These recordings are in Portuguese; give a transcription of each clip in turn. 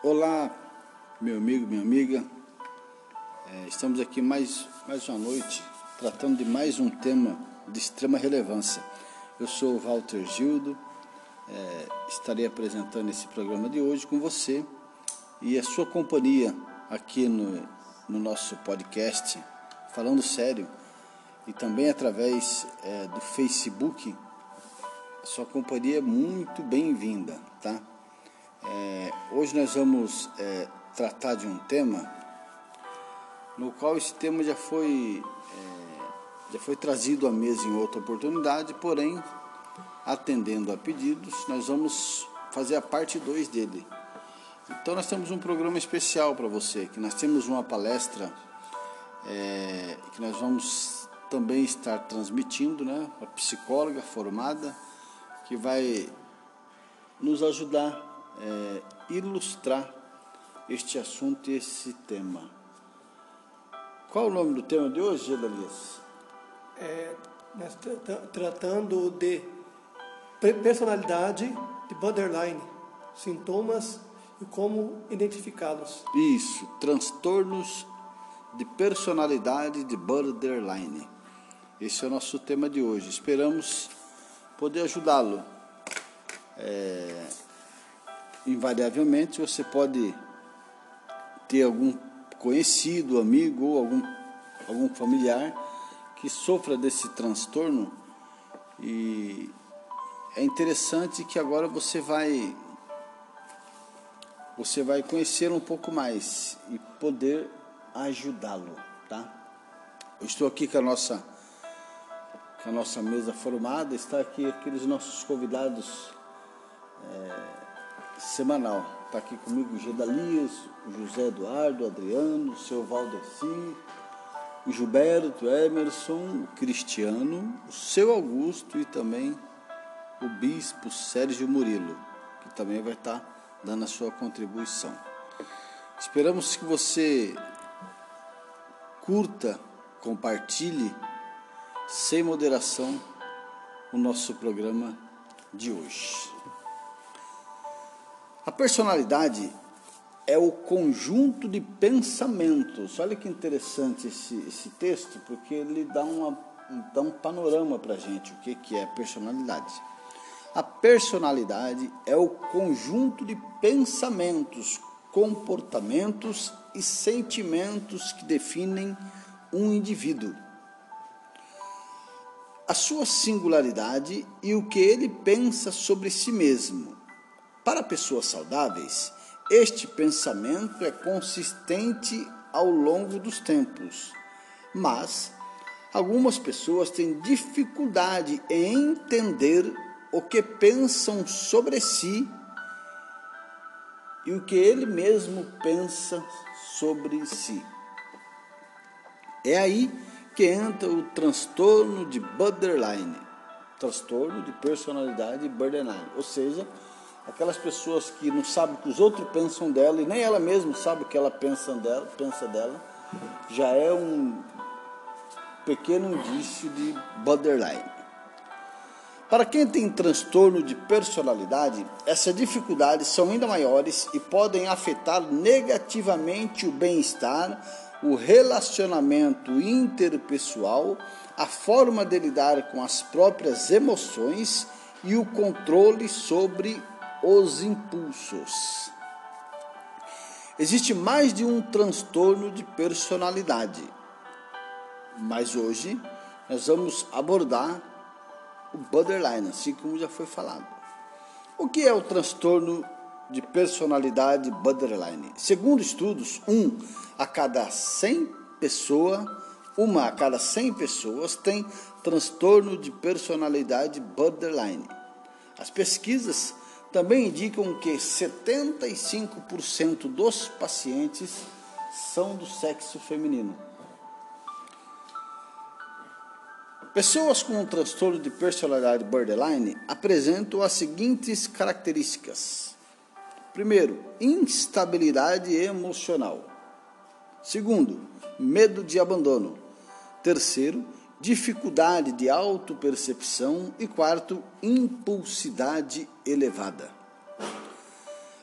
Olá, meu amigo, minha amiga. É, estamos aqui mais, mais uma noite tratando de mais um tema de extrema relevância. Eu sou o Walter Gildo, é, estarei apresentando esse programa de hoje com você e a sua companhia aqui no, no nosso podcast, falando sério, e também através é, do Facebook. A sua companhia é muito bem-vinda, tá? É, hoje nós vamos é, tratar de um tema no qual esse tema já foi, é, já foi trazido à mesa em outra oportunidade, porém, atendendo a pedidos, nós vamos fazer a parte 2 dele. Então nós temos um programa especial para você, que nós temos uma palestra é, que nós vamos também estar transmitindo, né? Uma psicóloga formada que vai nos ajudar é, ilustrar este assunto e esse tema. Qual o nome do tema de hoje, Gedalias? É, nós tratando de personalidade de borderline, sintomas e como identificá-los. Isso, transtornos de personalidade de borderline. Esse é o nosso tema de hoje. Esperamos poder ajudá-lo. É, invariavelmente você pode ter algum conhecido, amigo ou algum, algum familiar que sofra desse transtorno e é interessante que agora você vai você vai conhecer um pouco mais e poder ajudá-lo, tá? Eu estou aqui com a nossa com a nossa mesa formada, está aqui aqueles nossos convidados é, semanal. Está aqui comigo o Gedalias, o José Eduardo, o Adriano, o seu Valdeci, o Gilberto, o Emerson, o Cristiano, o seu Augusto e também o Bispo Sérgio Murilo, que também vai estar dando a sua contribuição. Esperamos que você curta, compartilhe sem moderação o nosso programa de hoje. A personalidade é o conjunto de pensamentos. Olha que interessante esse, esse texto, porque ele dá, uma, dá um panorama para a gente o que, que é personalidade. A personalidade é o conjunto de pensamentos, comportamentos e sentimentos que definem um indivíduo. A sua singularidade e o que ele pensa sobre si mesmo para pessoas saudáveis, este pensamento é consistente ao longo dos tempos, mas algumas pessoas têm dificuldade em entender o que pensam sobre si e o que ele mesmo pensa sobre si. É aí que entra o transtorno de borderline, transtorno de personalidade borderline, ou seja, aquelas pessoas que não sabem o que os outros pensam dela e nem ela mesma sabe o que ela pensa dela, pensa dela já é um pequeno indício de borderline. Para quem tem transtorno de personalidade, essas dificuldades são ainda maiores e podem afetar negativamente o bem-estar, o relacionamento interpessoal, a forma de lidar com as próprias emoções e o controle sobre os impulsos. Existe mais de um transtorno de personalidade, mas hoje nós vamos abordar o borderline, assim como já foi falado. O que é o transtorno de personalidade borderline? Segundo estudos, um a cada 100 pessoas, uma a cada 100 pessoas tem transtorno de personalidade borderline. As pesquisas também indicam que 75% dos pacientes são do sexo feminino. Pessoas com um transtorno de personalidade borderline apresentam as seguintes características: primeiro, instabilidade emocional. Segundo, medo de abandono. Terceiro, dificuldade de autopercepção e quarto, impulsidade elevada.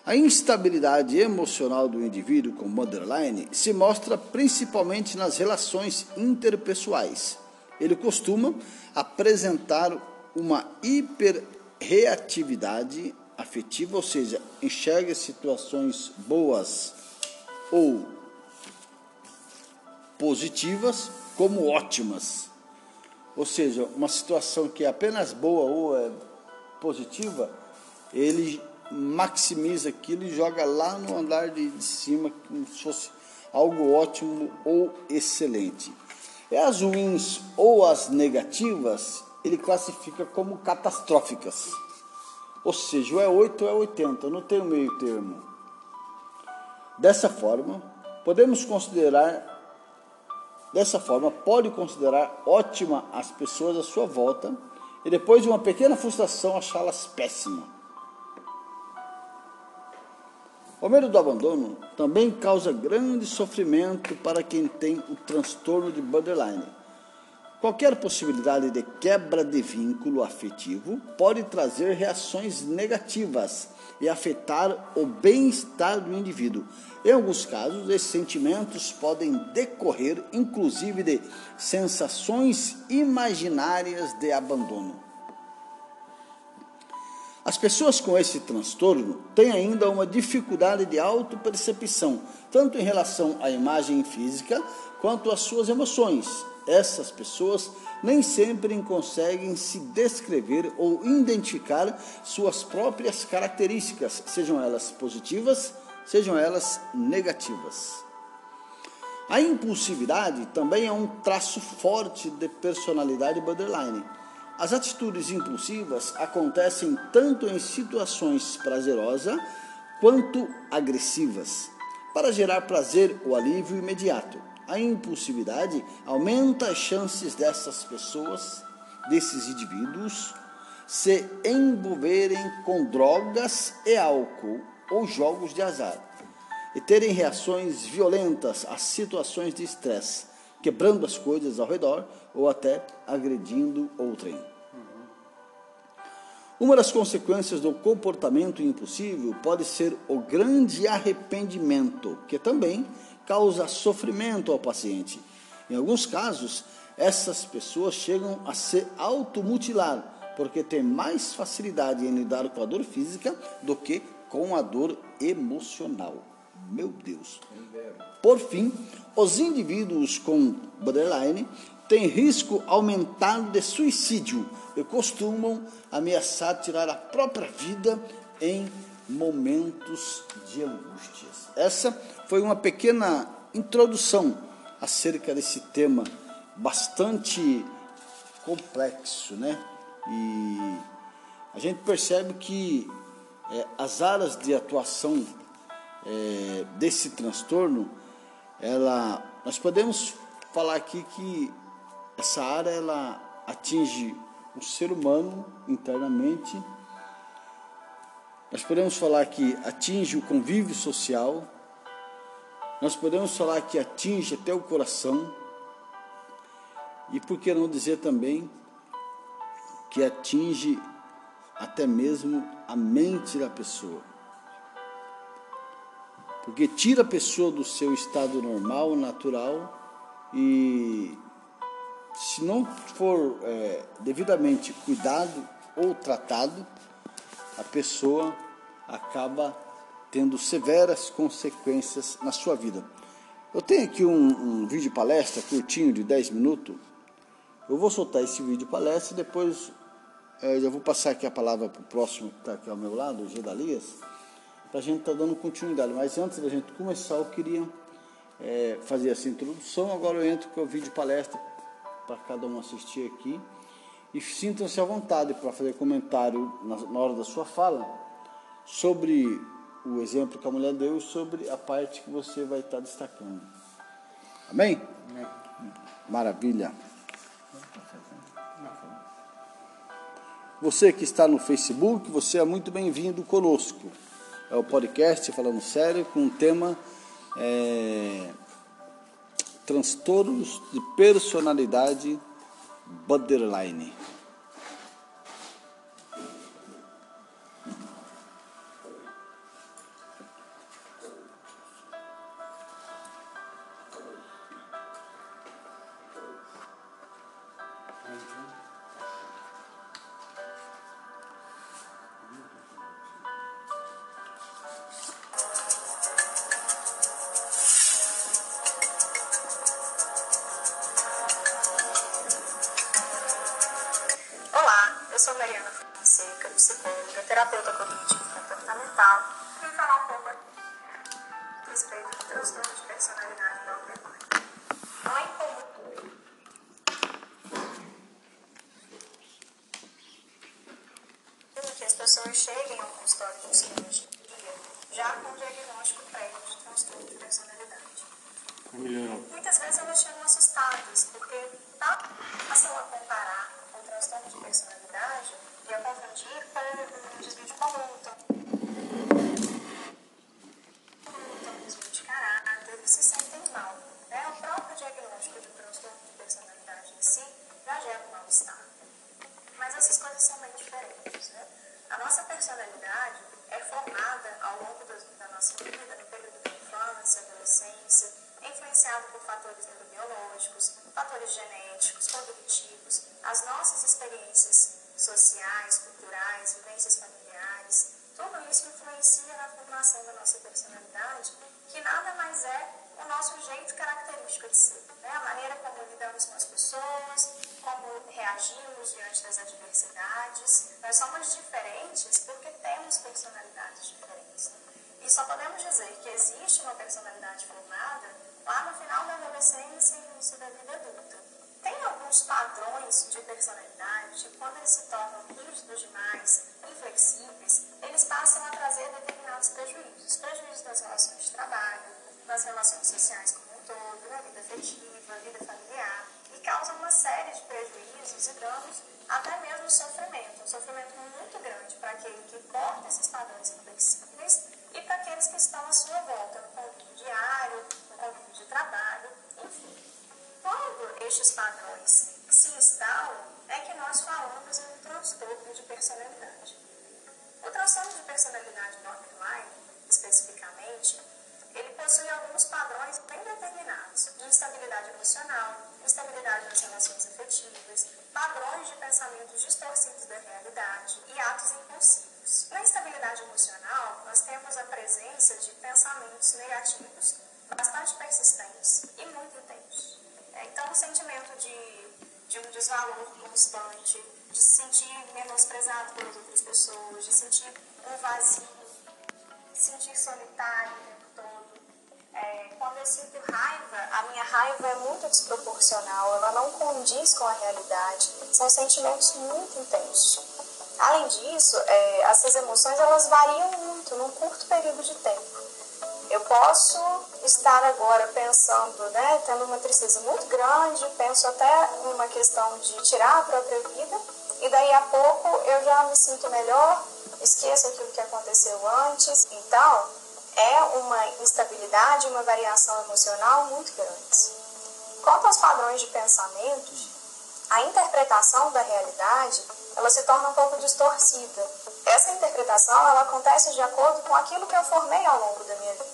A instabilidade emocional do indivíduo com borderline se mostra principalmente nas relações interpessoais. Ele costuma apresentar uma hiperreatividade afetiva, ou seja, enxerga situações boas ou positivas como ótimas. Ou seja, uma situação que é apenas boa ou é positiva, ele maximiza aquilo e joga lá no andar de, de cima como se fosse algo ótimo ou excelente. E as ruins ou as negativas, ele classifica como catastróficas. Ou seja, ou é 8 ou é 80, não tem o meio termo. Dessa forma, podemos considerar Dessa forma, pode considerar ótima as pessoas à sua volta e depois de uma pequena frustração achá-las péssimas. O medo do abandono também causa grande sofrimento para quem tem o transtorno de borderline. Qualquer possibilidade de quebra de vínculo afetivo pode trazer reações negativas e afetar o bem-estar do indivíduo. Em alguns casos, esses sentimentos podem decorrer inclusive de sensações imaginárias de abandono. As pessoas com esse transtorno têm ainda uma dificuldade de autopercepção, tanto em relação à imagem física quanto às suas emoções. Essas pessoas nem sempre conseguem se descrever ou identificar suas próprias características, sejam elas positivas, sejam elas negativas. A impulsividade também é um traço forte de personalidade borderline. As atitudes impulsivas acontecem tanto em situações prazerosas quanto agressivas, para gerar prazer ou alívio imediato. A impulsividade aumenta as chances dessas pessoas, desses indivíduos, se envolverem com drogas e álcool ou jogos de azar e terem reações violentas a situações de estresse, quebrando as coisas ao redor ou até agredindo outrem. Uma das consequências do comportamento impulsivo pode ser o grande arrependimento, que também causa sofrimento ao paciente. Em alguns casos, essas pessoas chegam a se automutilar, porque têm mais facilidade em lidar com a dor física do que com a dor emocional. Meu Deus. Por fim, os indivíduos com borderline têm risco aumentado de suicídio e costumam ameaçar tirar a própria vida em momentos de angústias. Essa foi uma pequena introdução acerca desse tema bastante complexo, né? E a gente percebe que é, as áreas de atuação é, desse transtorno, ela, nós podemos falar aqui que essa área ela atinge o ser humano internamente. Nós podemos falar que atinge o convívio social, nós podemos falar que atinge até o coração, e por que não dizer também que atinge até mesmo a mente da pessoa. Porque tira a pessoa do seu estado normal, natural, e se não for é, devidamente cuidado ou tratado, a pessoa acaba tendo severas consequências na sua vida. Eu tenho aqui um, um vídeo palestra curtinho de 10 minutos. Eu vou soltar esse vídeo palestra e depois é, já vou passar aqui a palavra para o próximo que está aqui ao meu lado, o Gedalias, para a gente estar tá dando continuidade. Mas antes da gente começar, eu queria é, fazer essa introdução. Agora eu entro com o vídeo palestra para cada um assistir aqui. E sintam-se à vontade para fazer comentário na, na hora da sua fala sobre o exemplo que a mulher deu sobre a parte que você vai estar destacando. Amém? Amém. Maravilha. Você que está no Facebook, você é muito bem-vindo conosco. É o podcast Falando Sério com o tema é, Transtornos de Personalidade Borderline. Até mesmo sofrimento. Um sofrimento muito grande para aquele que corta esses padrões inflexíveis e para aqueles que estão à sua volta, no convívio diário, no convívio de trabalho, enfim. Quando estes padrões se instalam, é que nós falamos em um transtorno de personalidade. O transtorno de personalidade borderline, especificamente, ele possui alguns padrões bem determinados de instabilidade emocional, instabilidade nas relações afetivas, padrões de pensamentos distorcidos da realidade e atos impulsivos. Na instabilidade emocional, nós temos a presença de pensamentos negativos bastante persistentes e muito intensos. Então, o sentimento de, de um desvalor constante, de se sentir menosprezado pelas outras pessoas, de sentir um vazio, de sentir solitário eu sinto raiva, a minha raiva é muito desproporcional, ela não condiz com a realidade. São sentimentos muito intensos. Além disso, é, essas emoções elas variam muito num curto período de tempo. Eu posso estar agora pensando, né, tendo uma tristeza muito grande, penso até numa questão de tirar a própria vida, e daí a pouco eu já me sinto melhor, esqueço aquilo que aconteceu antes. Então, é uma instabilidade, uma variação emocional muito grande. Quanto aos padrões de pensamentos, a interpretação da realidade ela se torna um pouco distorcida. Essa interpretação ela acontece de acordo com aquilo que eu formei ao longo da minha vida.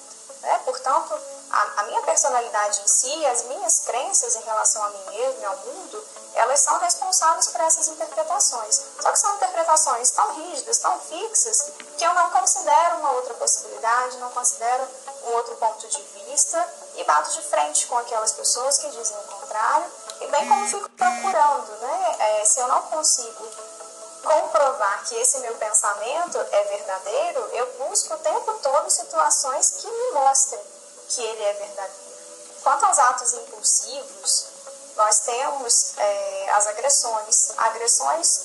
Né? Portanto, a, a, minha personalidade em si, as minhas crenças em relação a mim mesmo e ao mundo, elas são responsáveis por essas interpretações. Só que são interpretações tão rígidas, tão fixas, que eu não considero uma outra possibilidade, não considero um outro ponto de vista e bato de frente com aquelas pessoas que dizem o contrário. E bem como fico procurando, né? É, se eu não consigo comprovar que esse meu pensamento é verdadeiro, eu busco o tempo todo situações que me mostrem que ele é verdadeiro. Quanto aos atos impulsivos, nós temos é, as agressões, agressões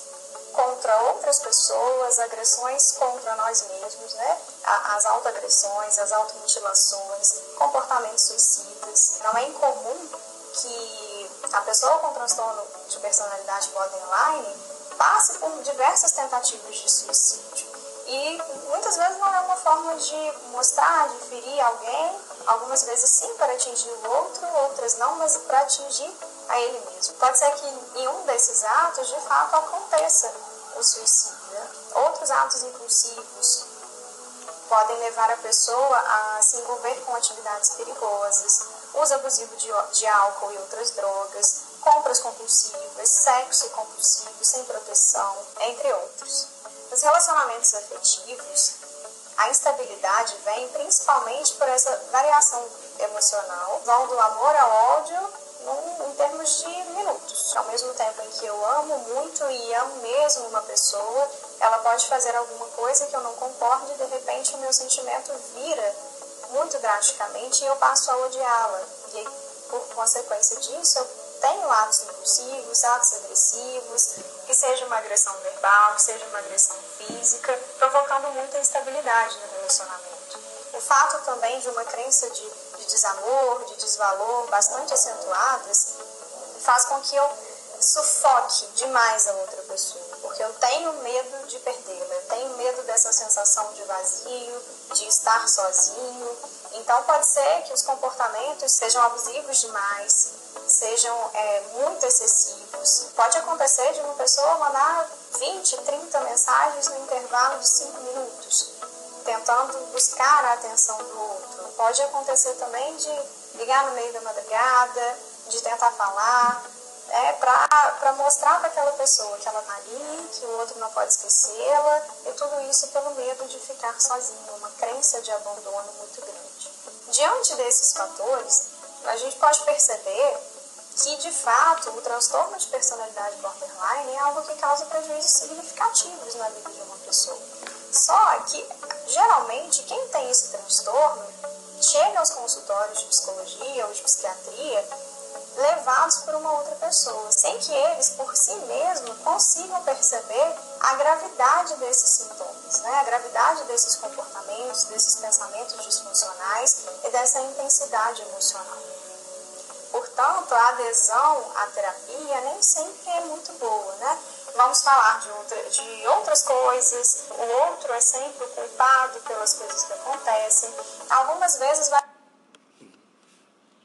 contra outras pessoas, agressões contra nós mesmos, né? As autoagressões, as automutilações, comportamentos suicidas. Não é incomum que a pessoa com transtorno de personalidade borderline passe por diversas tentativas de suicídio. E muitas vezes não é uma forma de mostrar, de ferir alguém, algumas vezes sim para atingir o outro, outras não, mas para atingir a ele mesmo. Pode ser que em um desses atos, de fato, aconteça o suicídio. Né? Outros atos impulsivos podem levar a pessoa a se envolver com atividades perigosas, uso abusivo de, de álcool e outras drogas, compras compulsivas, sexo compulsivo, sem proteção, entre outros. Nos relacionamentos afetivos, a instabilidade vem principalmente por essa variação emocional, vão do amor ao ódio num, em termos de minutos. Ao mesmo tempo em que eu amo muito e amo mesmo uma pessoa, ela pode fazer alguma coisa que eu não concorde e de repente o meu sentimento vira muito drasticamente e eu passo a odiá-la. E por consequência disso, eu tenho atos impulsivos, atos agressivos, que seja uma agressão verbal, que seja uma agressão física, provocando muita instabilidade no relacionamento. O fato também de uma crença de, de desamor, de desvalor bastante acentuadas, faz com que eu sufoque demais a outra pessoa, porque eu tenho medo de perdê-la, eu tenho medo dessa sensação de vazio, de estar sozinho. Então pode ser que os comportamentos sejam abusivos demais, sejam é, muito excessivos. Pode acontecer de uma pessoa mandar 20, 30 mensagens no intervalo de 5 minutos, tentando buscar a atenção do outro. Pode acontecer também de ligar no meio da madrugada, de tentar falar, é, para mostrar para aquela pessoa que ela está ali, que o outro não pode esquecê-la, e tudo isso pelo medo de ficar sozinho, uma crença de abandono muito grande. Diante desses fatores, a gente pode perceber que, de fato, o transtorno de personalidade borderline é algo que causa prejuízos significativos na vida de uma pessoa. Só que, geralmente, quem tem esse transtorno chega aos consultórios de psicologia ou de psiquiatria levados por uma outra pessoa, sem que eles, por si mesmos, consigam perceber a gravidade desses sintomas, né? a gravidade desses comportamentos, desses pensamentos disfuncionais e dessa intensidade emocional. Portanto, a adesão à terapia nem sempre é muito boa, né? Vamos falar de, outra, de outras coisas, o outro é sempre o culpado pelas coisas que acontecem. Algumas vezes vai.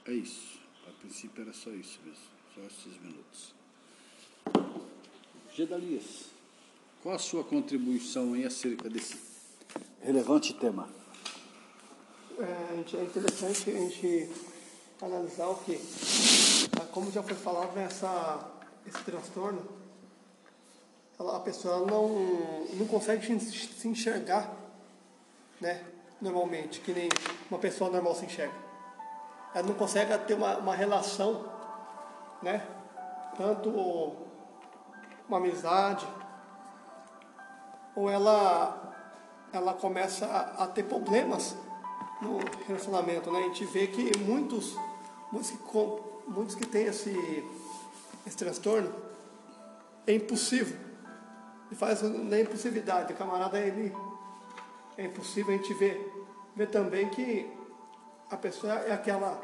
É isso princípio era só isso mesmo, só esses minutos. Gedalias, qual a sua contribuição aí acerca desse relevante tema? É, é interessante a gente analisar o que, como já foi falado nessa esse transtorno, a pessoa não, não consegue se enxergar, né? Normalmente, que nem uma pessoa normal se enxerga ela não consegue ter uma, uma relação, né? Tanto uma amizade, ou ela, ela começa a, a ter problemas no relacionamento, né? A gente vê que muitos, muitos que, muitos que têm esse, esse transtorno, é impossível. Ele faz na impulsividade, o camarada ele é impossível a gente ver, ver também que a pessoa é aquela,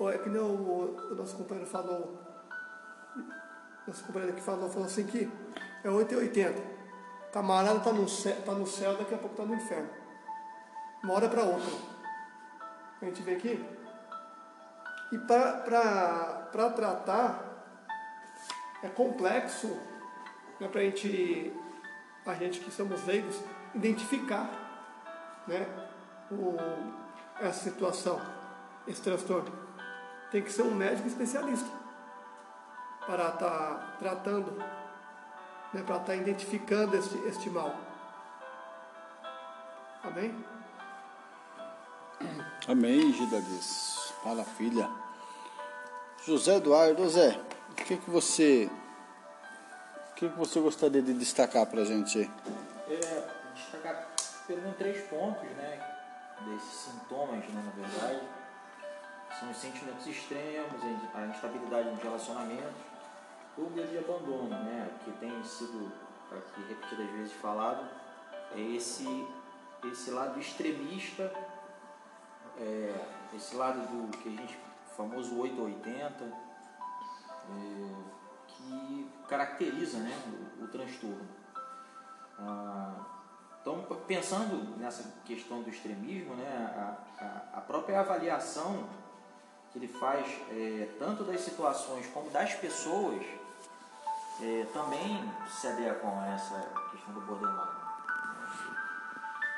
é que nem o, o nosso companheiro falou, nosso companheiro que falou, falou assim que é 880. O camarada está no, céu, tá no céu, daqui a pouco está no inferno. Uma hora para outra. A gente vê aqui. E para tratar é complexo né, para a gente, a gente que somos leigos, identificar né, o, essa situação, esse transtorno. Tem que ser um médico especialista para estar tá tratando, né, para estar tá identificando este, este mal. Amém? Amém, Gidadis. Fala, filha. José Eduardo, Zé, o que, que você. O que, você gostaria de destacar para a gente? É, destacar pelo menos três pontos, né? desses sintomas, né, na verdade, são os sentimentos extremos, a instabilidade nos relacionamentos, o medo de abandono, né, que tem sido aqui repetidas vezes falado, é esse, esse lado extremista, é, esse lado do que a gente famoso 880, é, que caracteriza né, o, o transtorno. Ah, então, pensando nessa questão do extremismo, né, a, a, a própria avaliação que ele faz é, tanto das situações como das pessoas é, também se adequam a essa questão do borderline.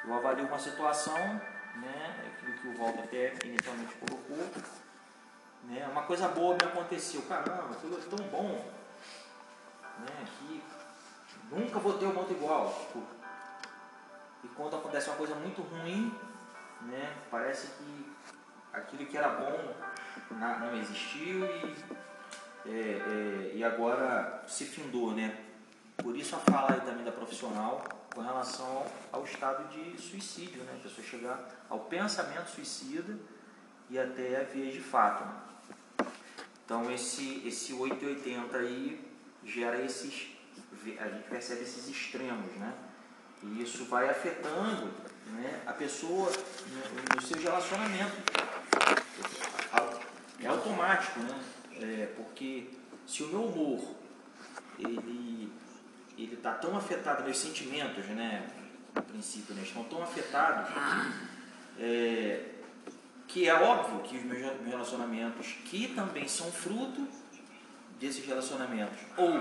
Eu avalio uma situação, né, aquilo que o Walter até inicialmente colocou, né, uma coisa boa me aconteceu, caramba, aquilo é tão bom, né, que nunca vou ter um monte igual. Tipo, e quando acontece uma coisa muito ruim, né, parece que aquilo que era bom não existiu e, é, é, e agora se findou, né? Por isso a fala aí também da profissional com relação ao, estado de suicídio, né? A pessoa chegar ao pensamento suicida e até a via de fato. Né? Então esse, esse 880 aí gera esses, a gente percebe esses extremos, né? E isso vai afetando né, a pessoa no, no seu relacionamento. É automático, né? É, porque se o meu humor ele ele está tão afetado, meus sentimentos, né, a princípio, né, estão tão afetados, é, que é óbvio que os meus relacionamentos, que também são fruto desses relacionamentos, ou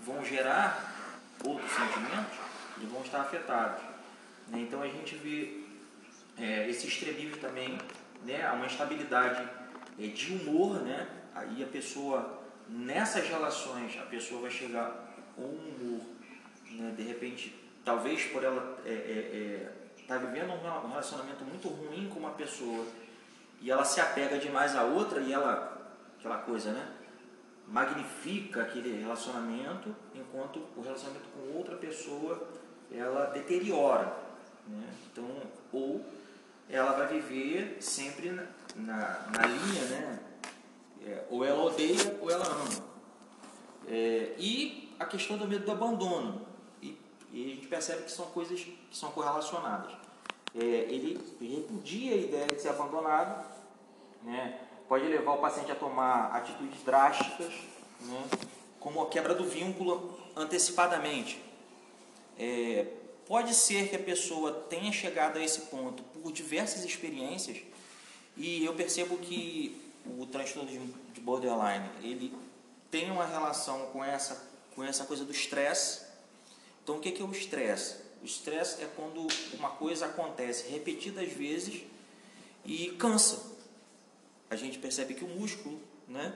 vão gerar outros sentimentos, eles vão estar afetados. Né? Então a gente vê é, esse extremismo também, né, uma instabilidade é, de humor, né? aí a pessoa, nessas relações, a pessoa vai chegar a um humor né, de repente, talvez por ela estar é, é, é, tá vivendo um relacionamento muito ruim com uma pessoa e ela se apega demais a outra e ela, aquela coisa, né? Magnifica aquele relacionamento, enquanto o relacionamento com outra pessoa ela deteriora. Né? Então, ou ela vai viver sempre na, na, na linha, né? É, ou ela odeia ou ela ama. É, e a questão do medo do abandono. E a gente percebe que são coisas que são correlacionadas. É, ele repudia a ideia de ser abandonado, né? Pode levar o paciente a tomar atitudes drásticas, né? como a quebra do vínculo antecipadamente. É, pode ser que a pessoa tenha chegado a esse ponto por diversas experiências e eu percebo que o transtorno de borderline ele tem uma relação com essa com essa coisa do estresse então, o que é o estresse? O estresse é quando uma coisa acontece repetidas vezes e cansa. A gente percebe que o músculo, né?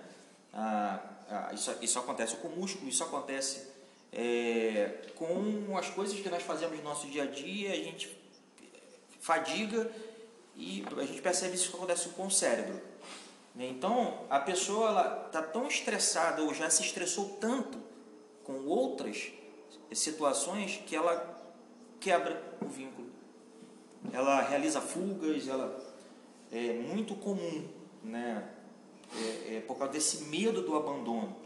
Ah, ah, isso, isso acontece com o músculo, isso acontece é, com as coisas que nós fazemos no nosso dia a dia, a gente fadiga e a gente percebe isso que acontece com o cérebro. Né? Então, a pessoa está tão estressada ou já se estressou tanto com outras situações que ela quebra o vínculo. Ela realiza fugas, ela é muito comum, né? É, é por causa desse medo do abandono.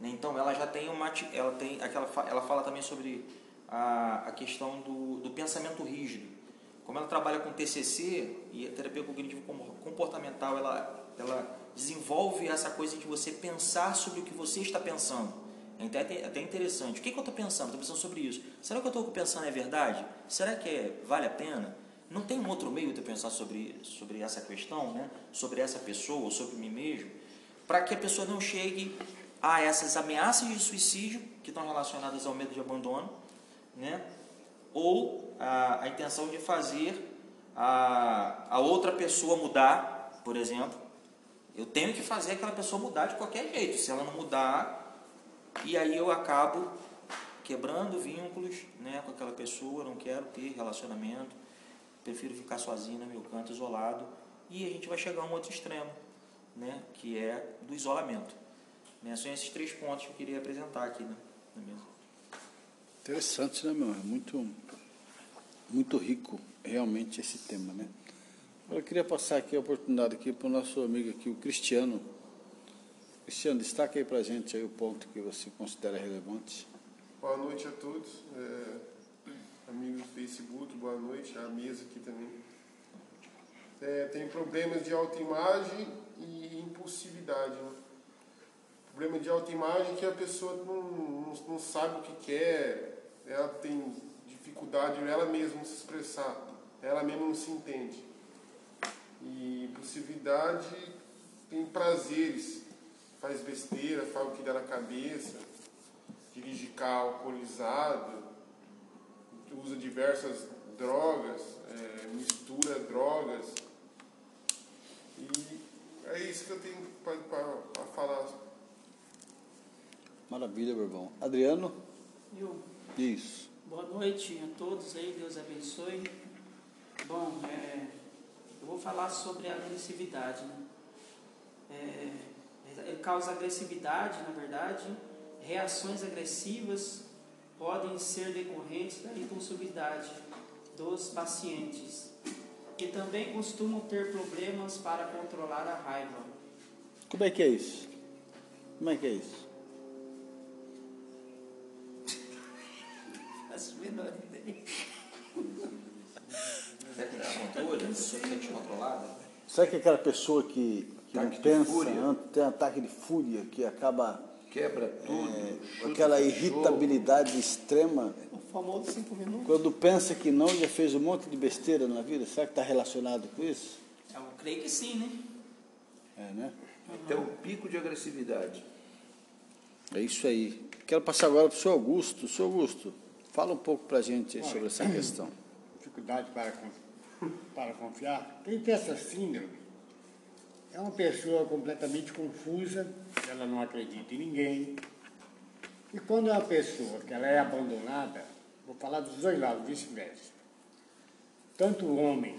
Né? Então ela já tem uma, ela tem aquela, ela fala também sobre a, a questão do, do pensamento rígido. Como ela trabalha com TCC e a terapia cognitivo comportamental, ela, ela desenvolve essa coisa de você pensar sobre o que você está pensando. É até, interessante. O que, que eu estou pensando? Estou pensando sobre isso. Será que eu estou pensando é verdade? Será que é, vale a pena? Não tem um outro meio de eu pensar sobre, sobre essa questão, né? sobre essa pessoa, sobre mim mesmo, para que a pessoa não chegue a essas ameaças de suicídio que estão relacionadas ao medo de abandono, né? ou a, a intenção de fazer a, a outra pessoa mudar, por exemplo. Eu tenho que fazer aquela pessoa mudar de qualquer jeito. Se ela não mudar, e aí eu acabo quebrando vínculos né, com aquela pessoa, não quero ter relacionamento, prefiro ficar sozinho no meu canto, isolado, e a gente vai chegar a um outro extremo, né, que é do isolamento. Né, são esses três pontos que eu queria apresentar aqui né, na mesa. Interessante, né, meu? É muito, muito rico realmente esse tema, né? Eu queria passar aqui a oportunidade aqui para o nosso amigo aqui, o Cristiano, Cristiano, destaque aí para a gente aí o ponto que você considera relevante. Boa noite a todos, é, amigos do Facebook, boa noite, a mesa aqui também. É, tem problemas de autoimagem e impulsividade. Né? Problema de autoimagem é que a pessoa não, não, não sabe o que quer, ela tem dificuldade ela mesma se expressar, ela mesma não se entende. E impulsividade tem prazeres faz besteira, fala o que dá na cabeça, dirige carro alcoolizado, usa diversas drogas, é, mistura drogas. E é isso que eu tenho para falar. Maravilha, meu irmão. Adriano? Eu. Isso. Boa noite a todos aí, Deus abençoe. Bom, é, eu vou falar sobre a agressividade. Né? É, ele causa agressividade, na verdade, reações agressivas podem ser decorrentes da impulsividade dos pacientes, que também costumam ter problemas para controlar a raiva. Como é que é isso? Como é que é isso? As menores ideia. Será que controle? A pessoa fica descontrolada? Será que aquela pessoa que, que não pensa, tem ataque de fúria, que acaba Quebra tudo. é, chuta aquela irritabilidade extrema, O famoso cinco minutos. quando pensa que não, já fez um monte de besteira na vida? Será que está relacionado com isso? Eu creio que sim, né? É, né? Até o pico de agressividade. É isso aí. Quero passar agora para o senhor Augusto. Senhor Augusto, fala um pouco para a gente sobre essa questão. dificuldade para, para confiar. Quem tem essa síndrome é uma pessoa completamente confusa, ela não acredita em ninguém. E quando é uma pessoa que ela é abandonada, vou falar dos dois lados, vice-versa. Tanto o homem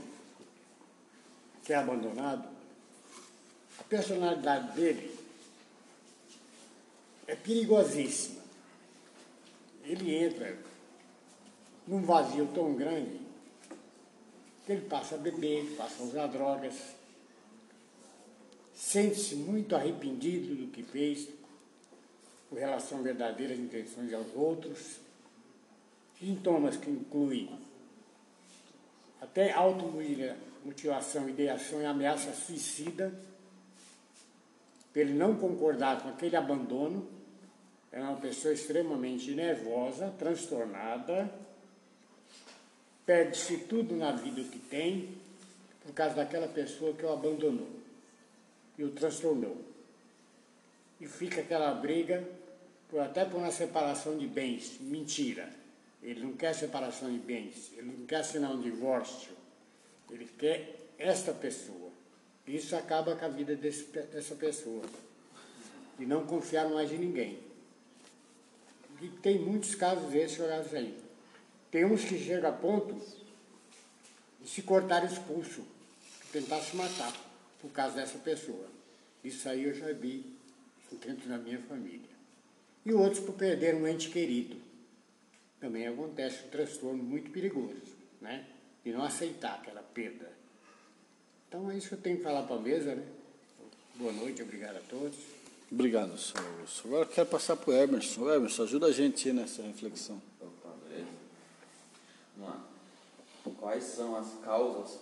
que é abandonado, a personalidade dele é perigosíssima. Ele entra num vazio tão grande que ele passa a beber, passa a usar drogas, sente-se muito arrependido do que fez, com relação a verdadeiras intenções aos outros, sintomas que incluem até automutilação, ideação e ameaça suicida, por ele não concordar com aquele abandono, é uma pessoa extremamente nervosa, transtornada, perde-se tudo na vida que tem por causa daquela pessoa que o abandonou e o transtornou. E fica aquela briga por, até por uma separação de bens. Mentira. Ele não quer separação de bens, ele não quer assinar um divórcio, ele quer esta pessoa. Isso acaba com a vida desse, dessa pessoa. E não confiar mais em ninguém. E tem muitos casos desses jogados aí. Tem uns que chegam a ponto de se cortar os pulsos, tentar se matar por causa dessa pessoa. Isso aí eu já vi dentro da minha família. E outros por perder um ente querido. Também acontece um transtorno muito perigoso, né? E não aceitar aquela perda. Então é isso que eu tenho que falar para a mesa, né? Boa noite, obrigado a todos. Obrigado, senhor Augusto. Agora eu quero passar para o Emerson. Emerson, ajuda a gente aí nessa reflexão. Opa, beleza. Vamos lá. Quais são as causas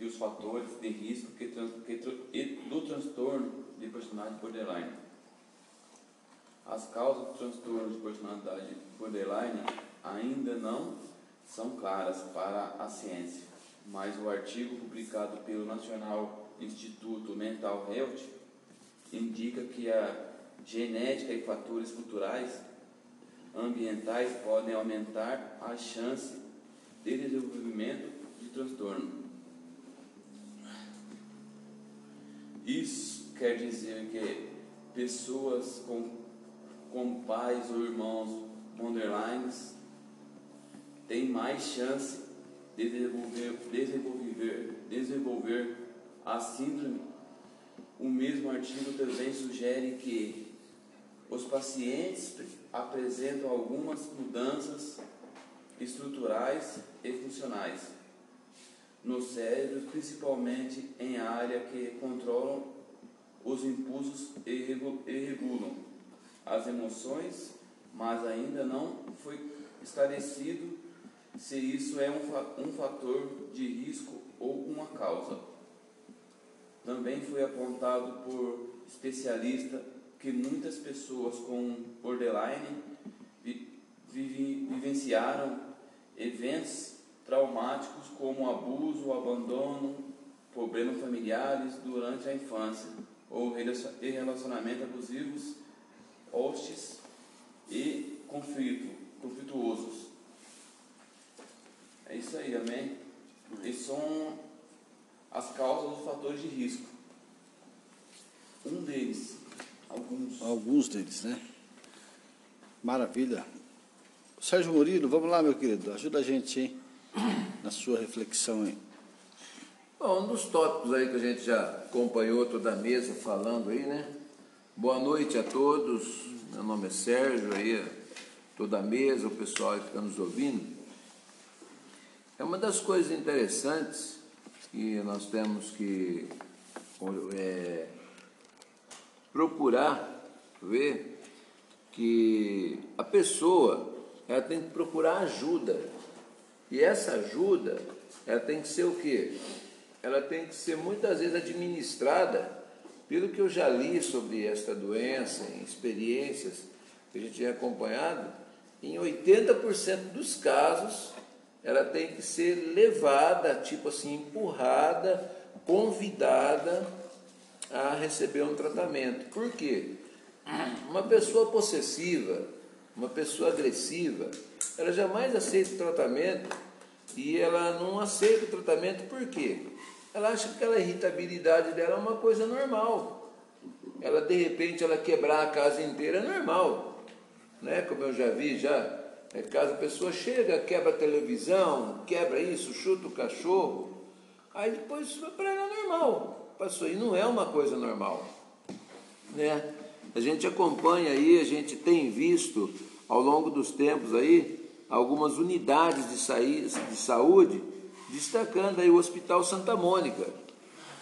e os fatores de risco que, que do transtorno de personalidade borderline? As causas do transtorno de personalidade borderline ainda não são claras para a ciência, mas o artigo publicado pelo National Instituto Mental Health indica que a genética e fatores culturais ambientais podem aumentar a chance de desenvolvimento de transtorno. Isso quer dizer que pessoas com, com pais ou irmãos borderlines têm mais chance de desenvolver, desenvolver, desenvolver a síndrome. O mesmo artigo também sugere que os pacientes apresentam algumas mudanças estruturais e funcionais no cérebro, principalmente em área que controlam os impulsos e regu- regulam as emoções, mas ainda não foi esclarecido se isso é um, fa- fator de risco ou uma causa. Também foi apontado por especialista que muitas pessoas com borderline vivenciaram eventos traumáticos como abuso, abandono, problemas familiares durante a infância ou relacion- relacionamentos abusivos, hostis e conflito, conflituosos. É isso aí, amém? E são as causas dos fatores de risco. Um deles, alguns. Alguns deles, né? Maravilha. Sérgio Murilo, vamos lá, meu querido. Ajuda a gente hein, na sua reflexão aí. Bom, um dos tópicos aí que a gente já acompanhou toda a mesa falando aí, né? Boa noite a todos. Meu nome é Sérgio aí. toda a mesa, o pessoal que está nos ouvindo. É uma das coisas interessantes que nós temos que é, procurar ver que a pessoa ela tem que procurar ajuda. E essa ajuda, ela tem que ser o quê? Ela tem que ser muitas vezes administrada, pelo que eu já li sobre esta doença, em experiências que a gente tem acompanhado, em 80% dos casos, ela tem que ser levada, tipo assim, empurrada, convidada a receber um tratamento. Por quê? Uma pessoa possessiva, uma pessoa agressiva, ela jamais aceita o tratamento e ela não aceita o tratamento por quê? Ela acha que aquela irritabilidade dela é uma coisa normal. Ela de repente ela quebrar a casa inteira é normal. Né? Como eu já vi já, é caso a pessoa chega, quebra a televisão, quebra isso, chuta o cachorro, aí depois para ela é normal. Passou aí não é uma coisa normal. Né? A gente acompanha aí, a gente tem visto ao longo dos tempos aí algumas unidades de saúde destacando aí o Hospital Santa Mônica.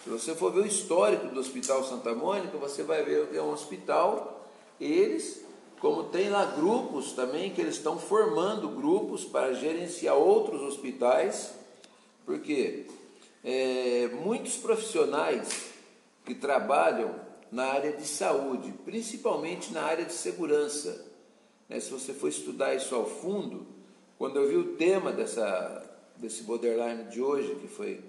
Se você for ver o histórico do Hospital Santa Mônica, você vai ver que é um hospital, eles, como tem lá grupos também, que eles estão formando grupos para gerenciar outros hospitais, porque é, muitos profissionais que trabalham na área de saúde, principalmente na área de segurança. Né? Se você for estudar isso ao fundo, quando eu vi o tema dessa, desse borderline de hoje, que foi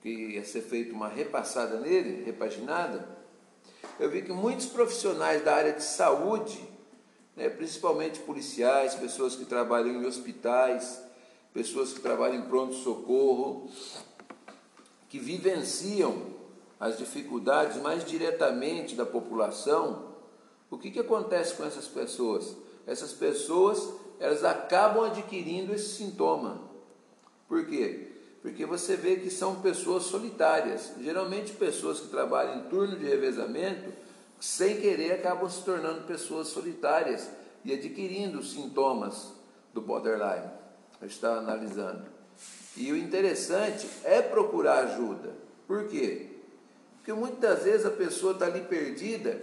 que ia ser feita uma repassada nele, repaginada, eu vi que muitos profissionais da área de saúde, né, principalmente policiais, pessoas que trabalham em hospitais, pessoas que trabalham em pronto-socorro, que vivenciam as dificuldades mais diretamente da população, o que, que acontece com essas pessoas? Essas pessoas elas acabam adquirindo esse sintoma. Por quê? Porque você vê que são pessoas solitárias, geralmente pessoas que trabalham em turno de revezamento, sem querer acabam se tornando pessoas solitárias e adquirindo sintomas do borderline. A gente está analisando. E o interessante é procurar ajuda. Por quê? Porque muitas vezes a pessoa está ali perdida,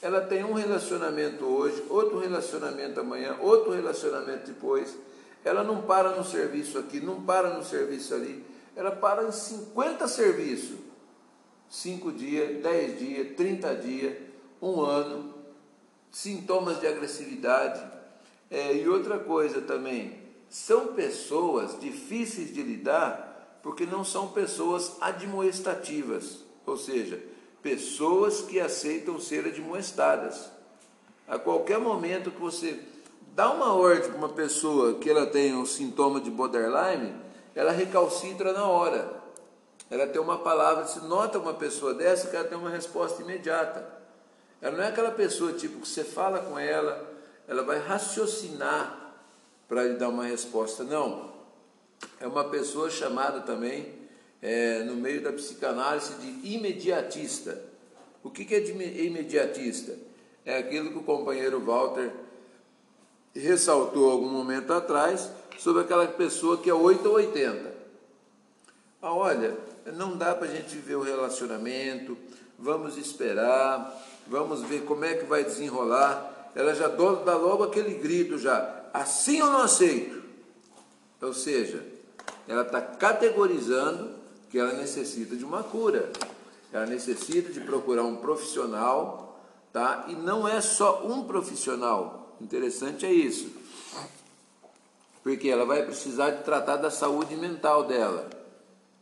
ela tem um relacionamento hoje, outro relacionamento amanhã, outro relacionamento depois. Ela não para no serviço aqui, não para no serviço ali, ela para em 50 serviços. 5 dias, 10 dias, 30 dias, um ano, sintomas de agressividade. É, e outra coisa também, são pessoas difíceis de lidar porque não são pessoas admoestativas ou seja, pessoas que aceitam ser admoestadas. A qualquer momento que você dá uma ordem para uma pessoa que ela tem um sintoma de borderline, ela recalcitra na hora. Ela tem uma palavra, se nota uma pessoa dessa que ela tem uma resposta imediata. Ela não é aquela pessoa tipo que você fala com ela, ela vai raciocinar para lhe dar uma resposta. Não. É uma pessoa chamada também é, no meio da psicanálise de imediatista. O que, que é de imediatista? É aquilo que o companheiro Walter ressaltou algum momento atrás sobre aquela pessoa que é 8 ou 80. Ah, olha, não dá para a gente ver o relacionamento, vamos esperar, vamos ver como é que vai desenrolar. Ela já dá logo aquele grito já, assim eu não aceito. Ou seja, ela está categorizando que ela necessita de uma cura. Ela necessita de procurar um profissional, tá? E não é só um profissional. Interessante é isso. Porque ela vai precisar de tratar da saúde mental dela.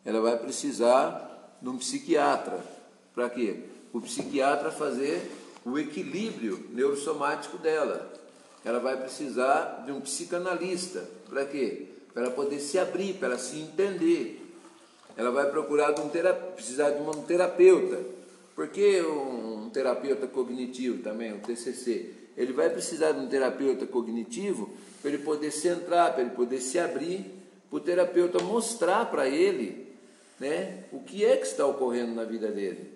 Ela vai precisar de um psiquiatra. Para quê? O psiquiatra fazer o equilíbrio neurosomático dela. Ela vai precisar de um psicanalista. Para quê? Para ela poder se abrir, para se entender ela vai procurar de um precisar de um terapeuta. Por que um terapeuta cognitivo também, o TCC? Ele vai precisar de um terapeuta cognitivo para ele poder centrar, para ele poder se abrir, para o terapeuta mostrar para ele né, o que é que está ocorrendo na vida dele.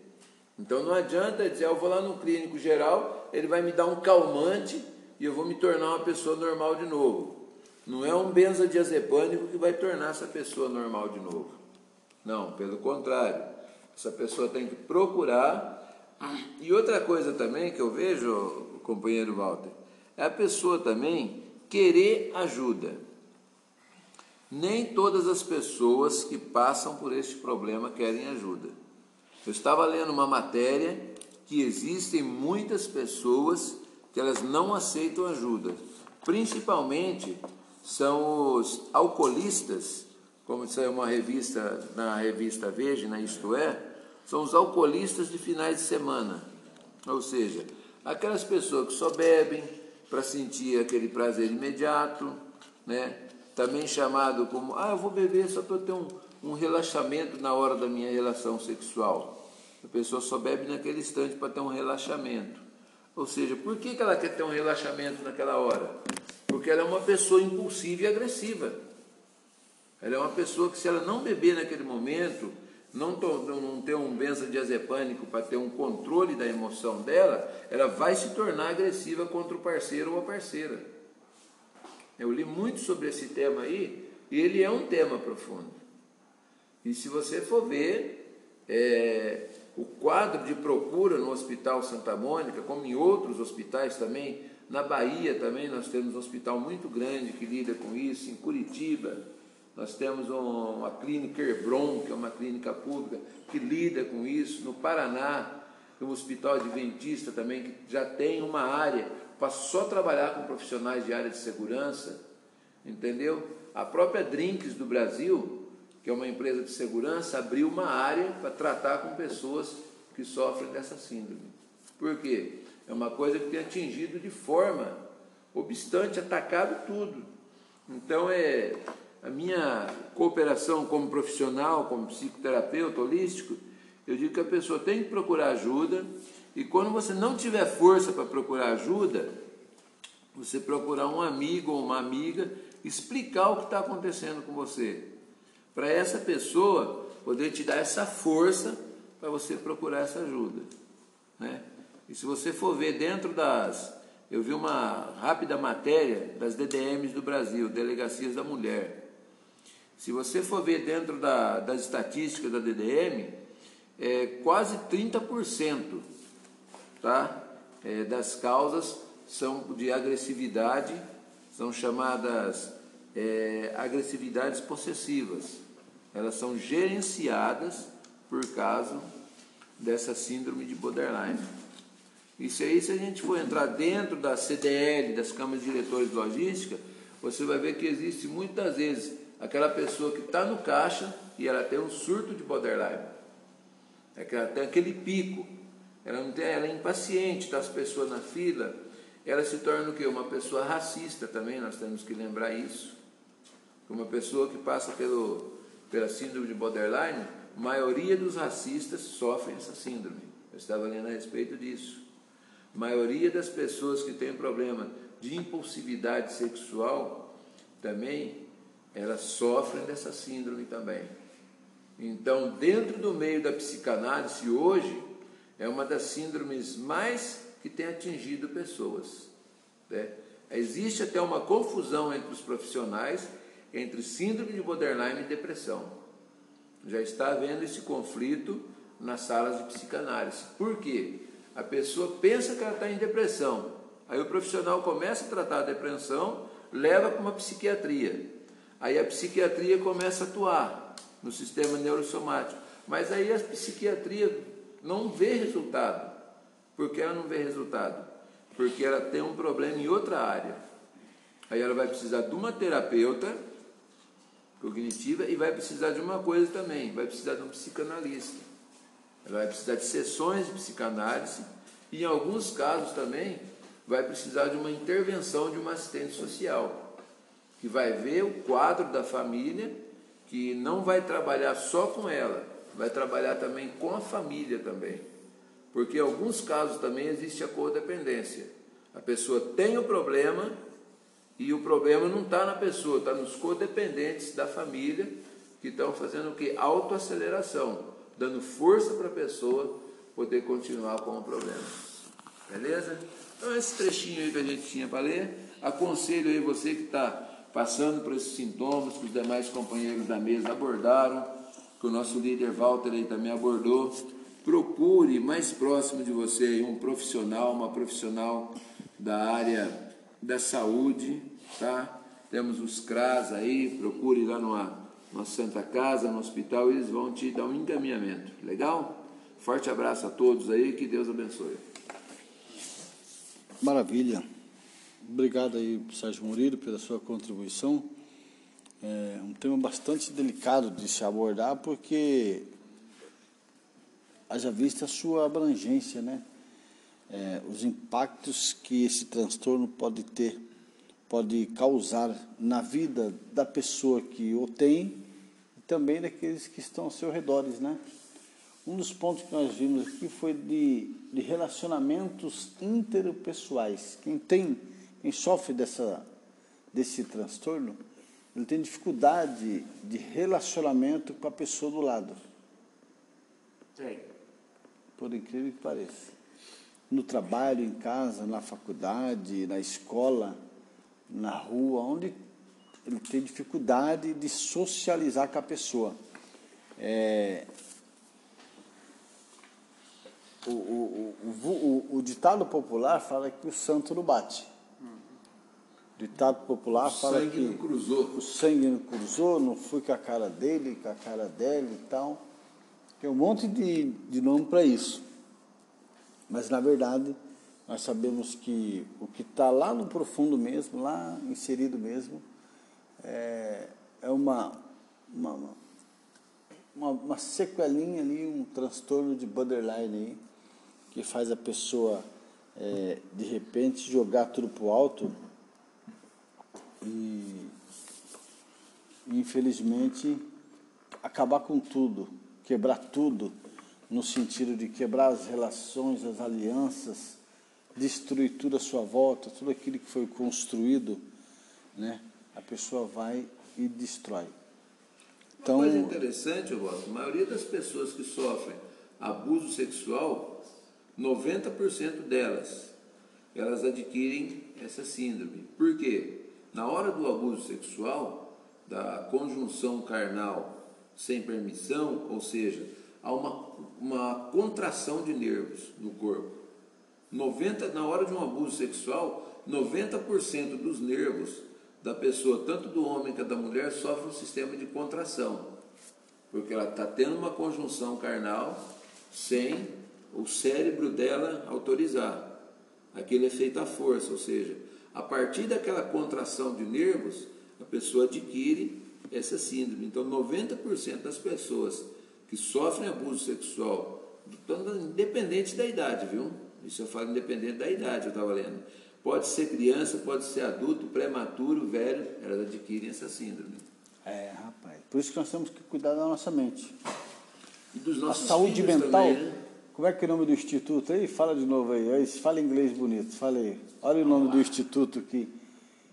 Então não adianta dizer, eu vou lá no clínico geral, ele vai me dar um calmante e eu vou me tornar uma pessoa normal de novo. Não é um benzodiazepânico que vai tornar essa pessoa normal de novo. Não, pelo contrário. Essa pessoa tem que procurar. E outra coisa também que eu vejo, companheiro Walter, é a pessoa também querer ajuda. Nem todas as pessoas que passam por este problema querem ajuda. Eu estava lendo uma matéria que existem muitas pessoas que elas não aceitam ajuda, principalmente são os alcoolistas, como saiu uma revista na revista Veja, na Isto É, são os alcoolistas de finais de semana. Ou seja, aquelas pessoas que só bebem para sentir aquele prazer imediato, né? também chamado como, ah, eu vou beber só para ter um, um relaxamento na hora da minha relação sexual. A pessoa só bebe naquele instante para ter um relaxamento. Ou seja, por que, que ela quer ter um relaxamento naquela hora? Porque ela é uma pessoa impulsiva e agressiva. Ela é uma pessoa que, se ela não beber naquele momento, não, não ter um benzodiazepânico para ter um controle da emoção dela, ela vai se tornar agressiva contra o parceiro ou a parceira. Eu li muito sobre esse tema aí, e ele é um tema profundo. E se você for ver, é, o quadro de procura no Hospital Santa Mônica, como em outros hospitais também, na Bahia também nós temos um hospital muito grande que lida com isso, em Curitiba nós temos uma clínica Herbron, que é uma clínica pública, que lida com isso, no Paraná tem um hospital adventista também que já tem uma área para só trabalhar com profissionais de área de segurança, entendeu? A própria Drinks do Brasil, que é uma empresa de segurança, abriu uma área para tratar com pessoas que sofrem dessa síndrome. Por quê? É uma coisa que tem atingido de forma obstante, atacado tudo. Então é a minha cooperação como profissional, como psicoterapeuta holístico, eu digo que a pessoa tem que procurar ajuda e quando você não tiver força para procurar ajuda, você procurar um amigo ou uma amiga explicar o que está acontecendo com você para essa pessoa poder te dar essa força para você procurar essa ajuda. Né? E se você for ver dentro das. Eu vi uma rápida matéria das DDMs do Brasil, Delegacias da Mulher. Se você for ver dentro da, das estatísticas da DDM, é, quase 30% tá? É, das causas são de agressividade, são chamadas é, agressividades possessivas. Elas são gerenciadas por causa dessa síndrome de borderline. Isso aí, se a gente for entrar dentro da CDL, das câmaras de diretores de logística, você vai ver que existe muitas vezes aquela pessoa que está no caixa e ela tem um surto de borderline. É que ela tem aquele pico. Ela, não tem, ela é impaciente das pessoas na fila. Ela se torna o quê? Uma pessoa racista também, nós temos que lembrar isso. Uma pessoa que passa pelo, pela síndrome de borderline, maioria dos racistas sofrem essa síndrome. Eu estava lendo a respeito disso. Maioria das pessoas que têm problema de impulsividade sexual também, elas sofrem dessa síndrome também. Então, dentro do meio da psicanálise hoje, é uma das síndromes mais que tem atingido pessoas. Né? Existe até uma confusão entre os profissionais entre síndrome de borderline e depressão. Já está havendo esse conflito nas salas de psicanálise. Por quê? A pessoa pensa que ela está em depressão. Aí o profissional começa a tratar a depressão, leva para uma psiquiatria. Aí a psiquiatria começa a atuar no sistema neurosomático. Mas aí a psiquiatria não vê resultado. Por que ela não vê resultado? Porque ela tem um problema em outra área. Aí ela vai precisar de uma terapeuta cognitiva e vai precisar de uma coisa também, vai precisar de um psicanalista. Ela vai precisar de sessões de psicanálise e em alguns casos também vai precisar de uma intervenção de uma assistente social, que vai ver o quadro da família, que não vai trabalhar só com ela, vai trabalhar também com a família também. Porque em alguns casos também existe a codependência. A pessoa tem o problema, e o problema não está na pessoa, está nos codependentes da família que estão fazendo o que? Autoaceleração, dando força para a pessoa poder continuar com o problema. Beleza? Então esse trechinho aí que a gente tinha para ler, aconselho aí você que está passando por esses sintomas que os demais companheiros da mesa abordaram, que o nosso líder Walter aí também abordou, procure mais próximo de você um profissional, uma profissional da área da saúde, tá? Temos os CRAS aí, procure lá numa, numa Santa Casa, no hospital, eles vão te dar um encaminhamento. Legal? Forte abraço a todos aí, que Deus abençoe. Maravilha. Obrigado aí, Sérgio Murilo, pela sua contribuição. É um tema bastante delicado de se abordar, porque haja vista a sua abrangência, né? É, os impactos que esse transtorno pode ter, pode causar na vida da pessoa que o tem e também daqueles que estão ao seu redor, né? Um dos pontos que nós vimos aqui foi de, de relacionamentos interpessoais. Quem tem, quem sofre dessa, desse transtorno, ele tem dificuldade de relacionamento com a pessoa do lado. Tem. Por incrível que pareça. No trabalho, em casa, na faculdade, na escola, na rua, onde ele tem dificuldade de socializar com a pessoa. É, o, o, o, o, o ditado popular fala que o santo não bate. O ditado popular O fala sangue que não cruzou. o sangue não cruzou, não fui com a cara dele, com a cara dela e tal. Tem um monte de, de nome para isso. Mas, na verdade, nós sabemos que o que está lá no profundo mesmo, lá inserido mesmo, é, é uma, uma, uma, uma sequelinha ali, um transtorno de borderline aí, que faz a pessoa, é, de repente, jogar tudo para o alto e, infelizmente, acabar com tudo, quebrar tudo, no sentido de quebrar as relações, as alianças, destruir tudo à sua volta, tudo aquilo que foi construído, né? A pessoa vai e destrói. Então, Uma coisa interessante, Roberto, a maioria das pessoas que sofrem abuso sexual, 90% delas, elas adquirem essa síndrome. Por quê? Na hora do abuso sexual, da conjunção carnal sem permissão, ou seja, há uma, uma contração de nervos no corpo. 90, na hora de um abuso sexual, 90% dos nervos da pessoa, tanto do homem quanto da mulher, sofre um sistema de contração. Porque ela está tendo uma conjunção carnal sem o cérebro dela autorizar. Aquele é feito à força, ou seja, a partir daquela contração de nervos, a pessoa adquire essa síndrome. Então, 90% das pessoas que sofrem abuso sexual, tanto independente da idade, viu? Isso eu falo independente da idade, eu estava lendo. Pode ser criança, pode ser adulto, prematuro, velho, elas adquirem essa síndrome. é, rapaz, por isso que nós temos que cuidar da nossa mente. E dos A nossos saúde filhos mental, também, né? Como é que é o nome do instituto aí? Fala de novo aí, fala inglês bonito, fala aí. Olha o nome do instituto que...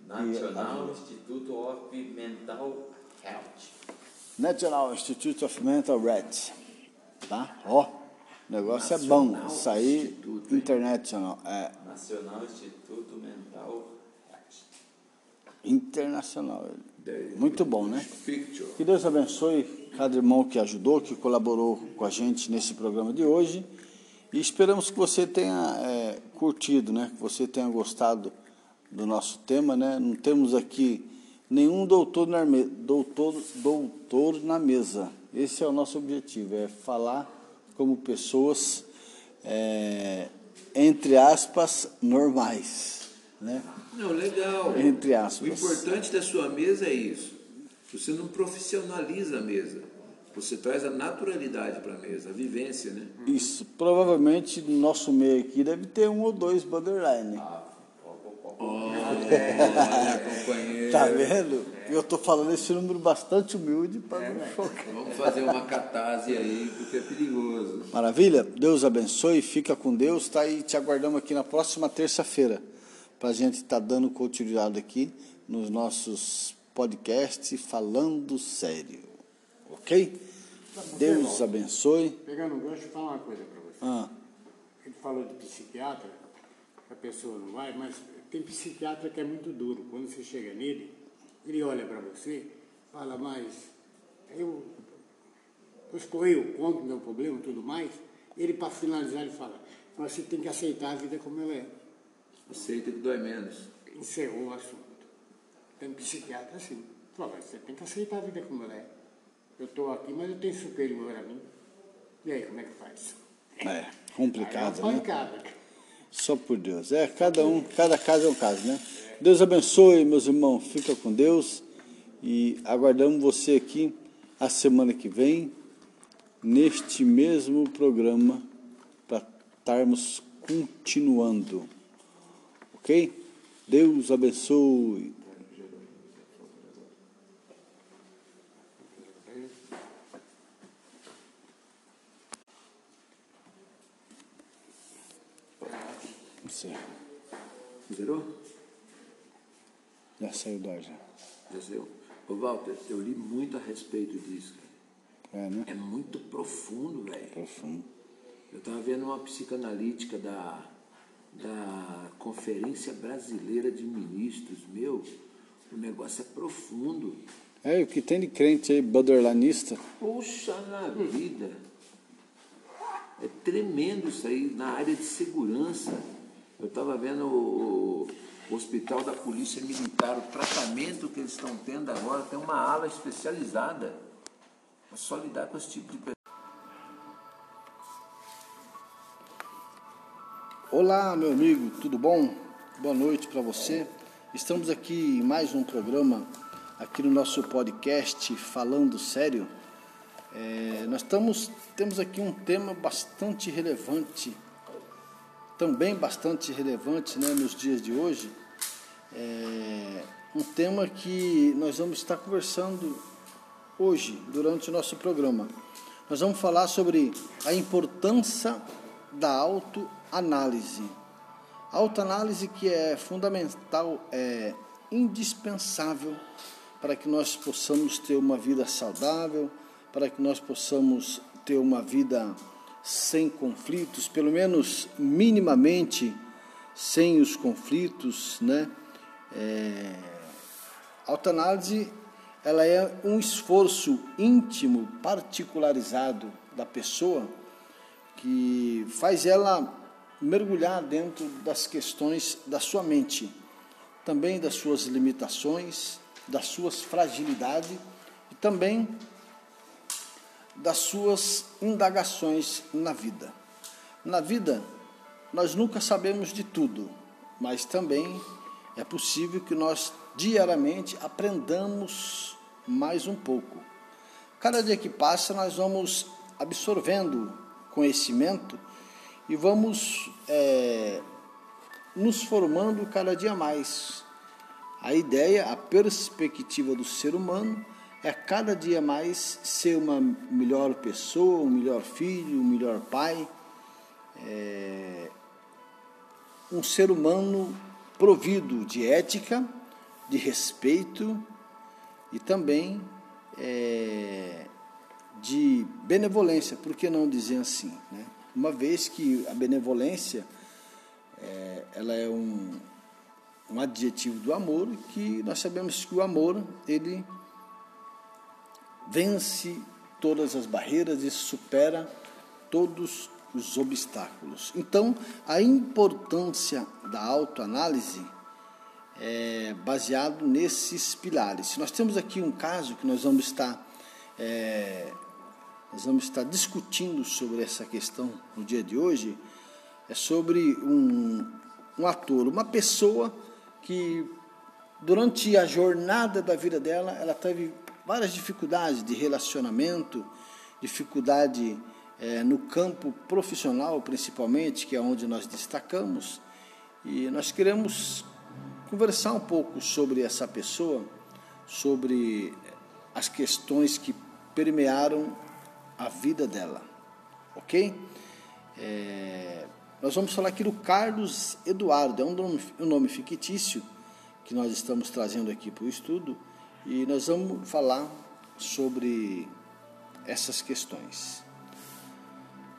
National Institute of Mental Health. National Institute of Mental Health. Tá? Ó, o negócio é bom. Isso aí, international. É, Nacional Instituto Mental Health. internacional. Muito bom, né? Que Deus abençoe cada irmão que ajudou, que colaborou com a gente nesse programa de hoje. E esperamos que você tenha é, curtido, né? Que você tenha gostado do nosso tema, né? Não temos aqui nenhum doutor na, me- doutor, doutor na mesa. Esse é o nosso objetivo, é falar como pessoas, é, entre aspas, normais, né? Não, legal. Entre O aspas. importante da sua mesa é isso. Você não profissionaliza a mesa. Você traz a naturalidade para a mesa, a vivência, né? Isso, provavelmente no nosso meio aqui deve ter um ou dois borderline. Olha, companheiro. Tá vendo? Eu tô falando esse número bastante humilde para não chocar. Vamos fazer uma catarse aí, porque é perigoso. Maravilha? Deus abençoe, fica com Deus, tá? E te aguardamos aqui na próxima terça-feira para a gente estar dando continuidade aqui nos nossos podcasts falando sério. Ok? Deus irmão. abençoe. Pegando o gancho, falar uma coisa para você. Ah, Ele falou de psiquiatra. a pessoa não vai, mas tem psiquiatra que é muito duro. Quando você chega nele, ele olha para você, fala, mas eu, eu escorri, eu conto meu problema e tudo mais. Ele, para finalizar, ele fala, mas você tem que aceitar a vida como ela é. Aceita que dói menos. Encerrou o assunto. Tem psiquiatra assim. Fala, você tem que aceitar a vida como ela é. Eu estou aqui, mas eu tenho sucrilho para mim. E aí, como é que faz? É, complicado, aí é né? Só por Deus. É, cada um, cada caso é um caso, né? Deus abençoe, meus irmãos. Fica com Deus. E aguardamos você aqui a semana que vem, neste mesmo programa, para estarmos continuando. Ok? Deus abençoe. Você Zerou? já saiu ar já. Já saiu? Ô Walter, eu li muito a respeito disso, cara. É, né? É muito profundo, velho. Profundo. Eu estava vendo uma psicanalítica da, da Conferência Brasileira de Ministros. Meu, o negócio é profundo. É, o que tem de crente aí, borderlanista, Poxa na vida. É tremendo isso aí na área de segurança. Eu estava vendo o, o hospital da Polícia Militar, o tratamento que eles estão tendo agora, tem uma ala especializada para só lidar com esse tipo de pessoa. Olá, meu amigo, tudo bom? Boa noite para você. Estamos aqui em mais um programa aqui no nosso podcast Falando Sério. É, nós estamos, temos aqui um tema bastante relevante, também bastante relevante né, nos dias de hoje. É, um tema que nós vamos estar conversando hoje, durante o nosso programa. Nós vamos falar sobre a importância da autoanálise. Autoanálise que é fundamental, é indispensável para que nós possamos ter uma vida saudável, para que nós possamos ter uma vida sem conflitos, pelo menos minimamente sem os conflitos, né? É, a autoanálise ela é um esforço íntimo, particularizado da pessoa que faz ela mergulhar dentro das questões da sua mente, também das suas limitações, das suas fragilidades e também das suas indagações na vida. Na vida, nós nunca sabemos de tudo, mas também é possível que nós diariamente aprendamos mais um pouco. Cada dia que passa, nós vamos absorvendo conhecimento e vamos é, nos formando cada dia mais. A ideia, a perspectiva do ser humano é cada dia mais ser uma melhor pessoa, um melhor filho, um melhor pai, é, um ser humano provido de ética, de respeito e também é, de benevolência, por que não dizer assim? Né? Uma vez que a benevolência é, ela é um, um adjetivo do amor, que nós sabemos que o amor ele vence todas as barreiras e supera todos os obstáculos. Então, a importância da autoanálise é baseado nesses pilares. Nós temos aqui um caso que nós vamos estar é, nós vamos estar discutindo sobre essa questão no dia de hoje. É sobre um, um ator, uma pessoa que durante a jornada da vida dela, ela teve várias dificuldades de relacionamento, dificuldade é, no campo profissional, principalmente, que é onde nós destacamos. E nós queremos conversar um pouco sobre essa pessoa, sobre as questões que permearam a vida dela, ok? É, nós vamos falar aqui do Carlos Eduardo, é um nome, um nome fictício que nós estamos trazendo aqui para o estudo e nós vamos falar sobre essas questões.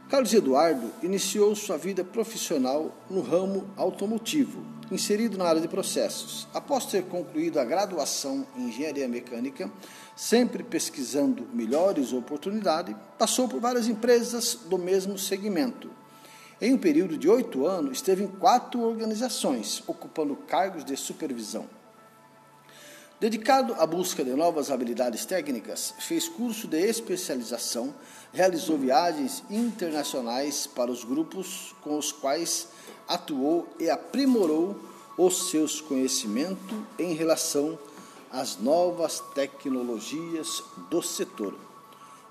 Carlos Eduardo iniciou sua vida profissional no ramo automotivo, inserido na área de processos. Após ter concluído a graduação em engenharia mecânica, sempre pesquisando melhores oportunidades, passou por várias empresas do mesmo segmento. Em um período de oito anos, esteve em quatro organizações, ocupando cargos de supervisão. Dedicado à busca de novas habilidades técnicas, fez curso de especialização, realizou viagens internacionais para os grupos com os quais atuou e aprimorou os seus conhecimentos em relação às novas tecnologias do setor.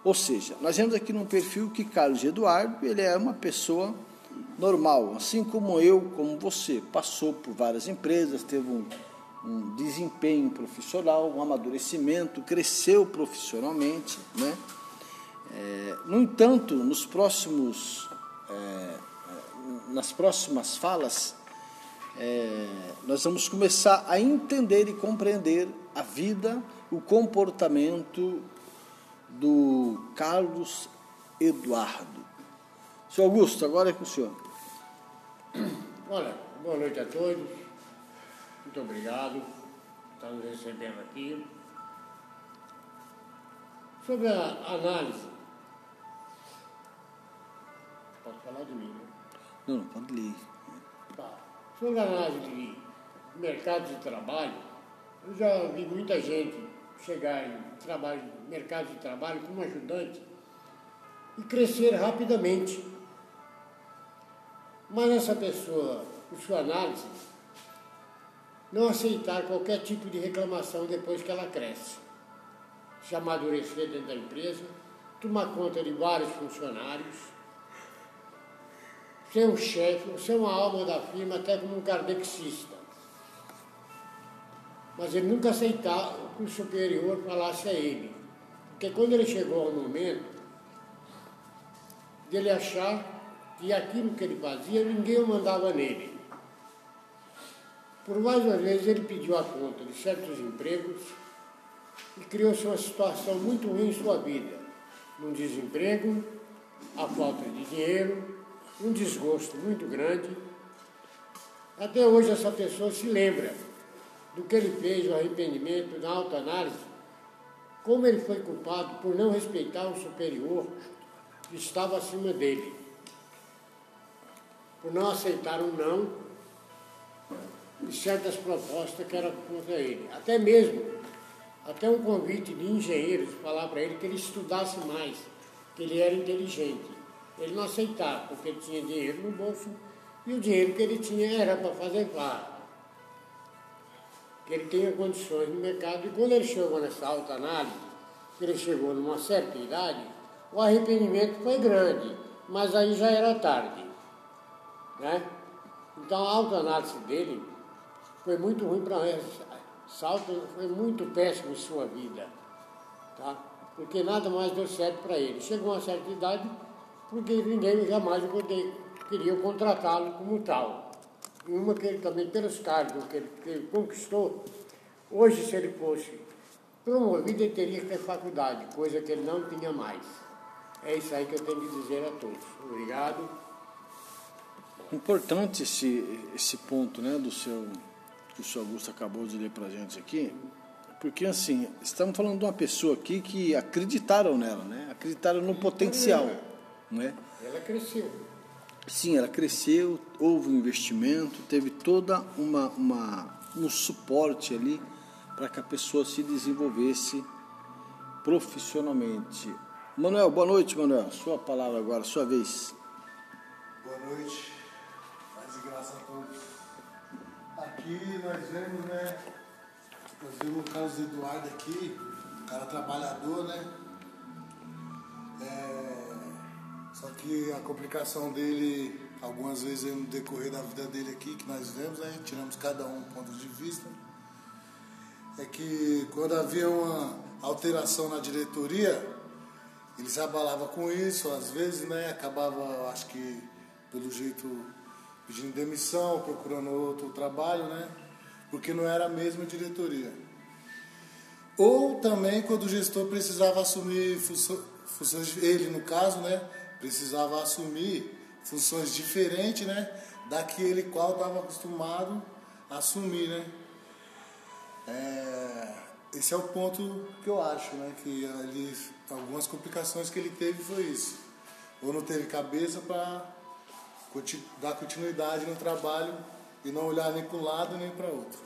Ou seja, nós vemos aqui num perfil que Carlos Eduardo, ele é uma pessoa normal, assim como eu, como você, passou por várias empresas, teve um um desempenho profissional, um amadurecimento, cresceu profissionalmente. Né? É, no entanto, nos próximos, é, nas próximas falas, é, nós vamos começar a entender e compreender a vida, o comportamento do Carlos Eduardo. Senhor Augusto, agora é com o senhor. Olha, boa noite a todos. Muito obrigado por estar nos recebendo aqui. Sobre a análise. Pode falar de mim, né? Não, pode ler. Tá. Sobre a análise de mercado de trabalho, eu já vi muita gente chegar em trabalho, mercado de trabalho como ajudante e crescer rapidamente. Mas essa pessoa, por sua análise, não aceitar qualquer tipo de reclamação depois que ela cresce. Se amadurecer dentro da empresa, tomar conta de vários funcionários, ser um chefe, ser uma alma da firma, até como um kardexista. Mas ele nunca aceitar que o superior falasse a ele. Porque quando ele chegou ao momento de ele achar que aquilo que ele fazia, ninguém o mandava nele. Por mais uma vez ele pediu a conta de certos empregos e criou-se uma situação muito ruim em sua vida. Um desemprego, a falta de dinheiro, um desgosto muito grande. Até hoje essa pessoa se lembra do que ele fez, o arrependimento, na autoanálise, como ele foi culpado por não respeitar o superior que estava acima dele, por não aceitar um não de certas propostas que eram contra ele. Até mesmo, até um convite de engenheiros falar para ele que ele estudasse mais, que ele era inteligente. Ele não aceitava, porque ele tinha dinheiro no bolso e o dinheiro que ele tinha era para fazer farra. Que ele tinha condições no mercado. E quando ele chegou nessa alta análise, ele chegou numa certa idade, o arrependimento foi grande, mas aí já era tarde. Né? Então a autoanálise dele foi muito ruim para. Salto foi muito péssimo em sua vida, tá? Porque nada mais deu certo para ele. Chegou a uma certa idade, porque ninguém jamais queria contratá-lo como tal. E uma que ele também, pelos cargos que ele, que ele conquistou, hoje, se ele fosse promovido, ele teria que ter faculdade, coisa que ele não tinha mais. É isso aí que eu tenho que dizer a todos. Obrigado. Importante esse, esse ponto né, do seu que o senhor Augusto acabou de ler para a gente aqui, porque assim, estamos falando de uma pessoa aqui que acreditaram nela, né? Acreditaram no potencial, né? Ela cresceu. Sim, ela cresceu, houve um investimento, teve toda uma, uma um suporte ali para que a pessoa se desenvolvesse profissionalmente. Manuel, boa noite, Manuel. Sua palavra agora, sua vez. Boa noite. Paz e graça a todos. Aqui nós vemos, né? Nós vemos o Carlos Eduardo aqui, cara trabalhador, né? É, só que a complicação dele, algumas vezes no decorrer da vida dele aqui, que nós vemos, né? Tiramos cada um ponto de vista. É que quando havia uma alteração na diretoria, ele se abalava com isso, às vezes, né? Acabava, acho que pelo jeito pedindo demissão, procurando outro trabalho, né? Porque não era a mesma diretoria. Ou também quando o gestor precisava assumir funções, ele no caso, né? precisava assumir funções diferentes, né? Daquele qual estava acostumado a assumir, né? É, esse é o ponto que eu acho, né? Que ali, algumas complicações que ele teve foi isso. Ou não teve cabeça para dar continuidade no trabalho e não olhar nem para um lado nem para outro.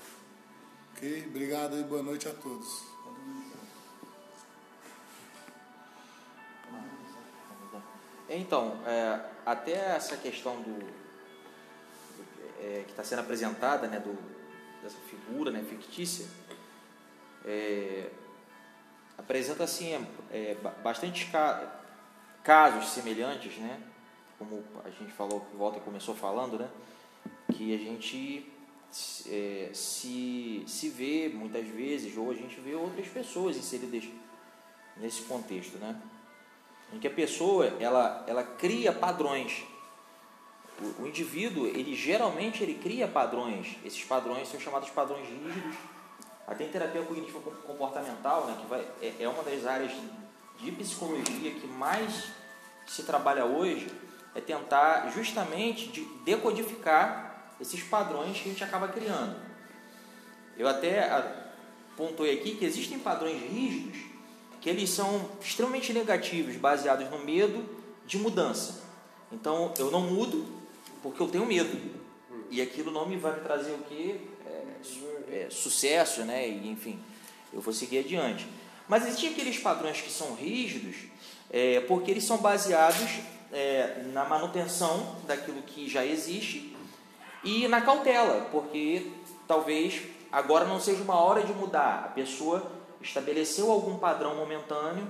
Ok? Obrigado e boa noite a todos. Então, é, até essa questão do é, que está sendo apresentada, né, do, dessa figura né, fictícia, é, apresenta assim é, bastante ca casos semelhantes, né, como a gente falou, volta começou falando, né, que a gente é, se, se vê muitas vezes, ou a gente vê outras pessoas inseridas nesse contexto, né? Em que a pessoa, ela, ela cria padrões. O, o indivíduo, ele geralmente ele cria padrões. Esses padrões são chamados padrões rígidos. Até em terapia cognitiva comportamental, né, que vai, é, é uma das áreas de psicologia que mais se trabalha hoje, é tentar justamente de decodificar esses padrões que a gente acaba criando. Eu até pontuei aqui que existem padrões rígidos que eles são extremamente negativos, baseados no medo de mudança. Então, eu não mudo porque eu tenho medo. E aquilo não me vai me trazer o que? É, é, sucesso, né? E, enfim, eu vou seguir adiante. Mas existem aqueles padrões que são rígidos é, porque eles são baseados é, na manutenção daquilo que já existe e na cautela, porque talvez agora não seja uma hora de mudar. A pessoa estabeleceu algum padrão momentâneo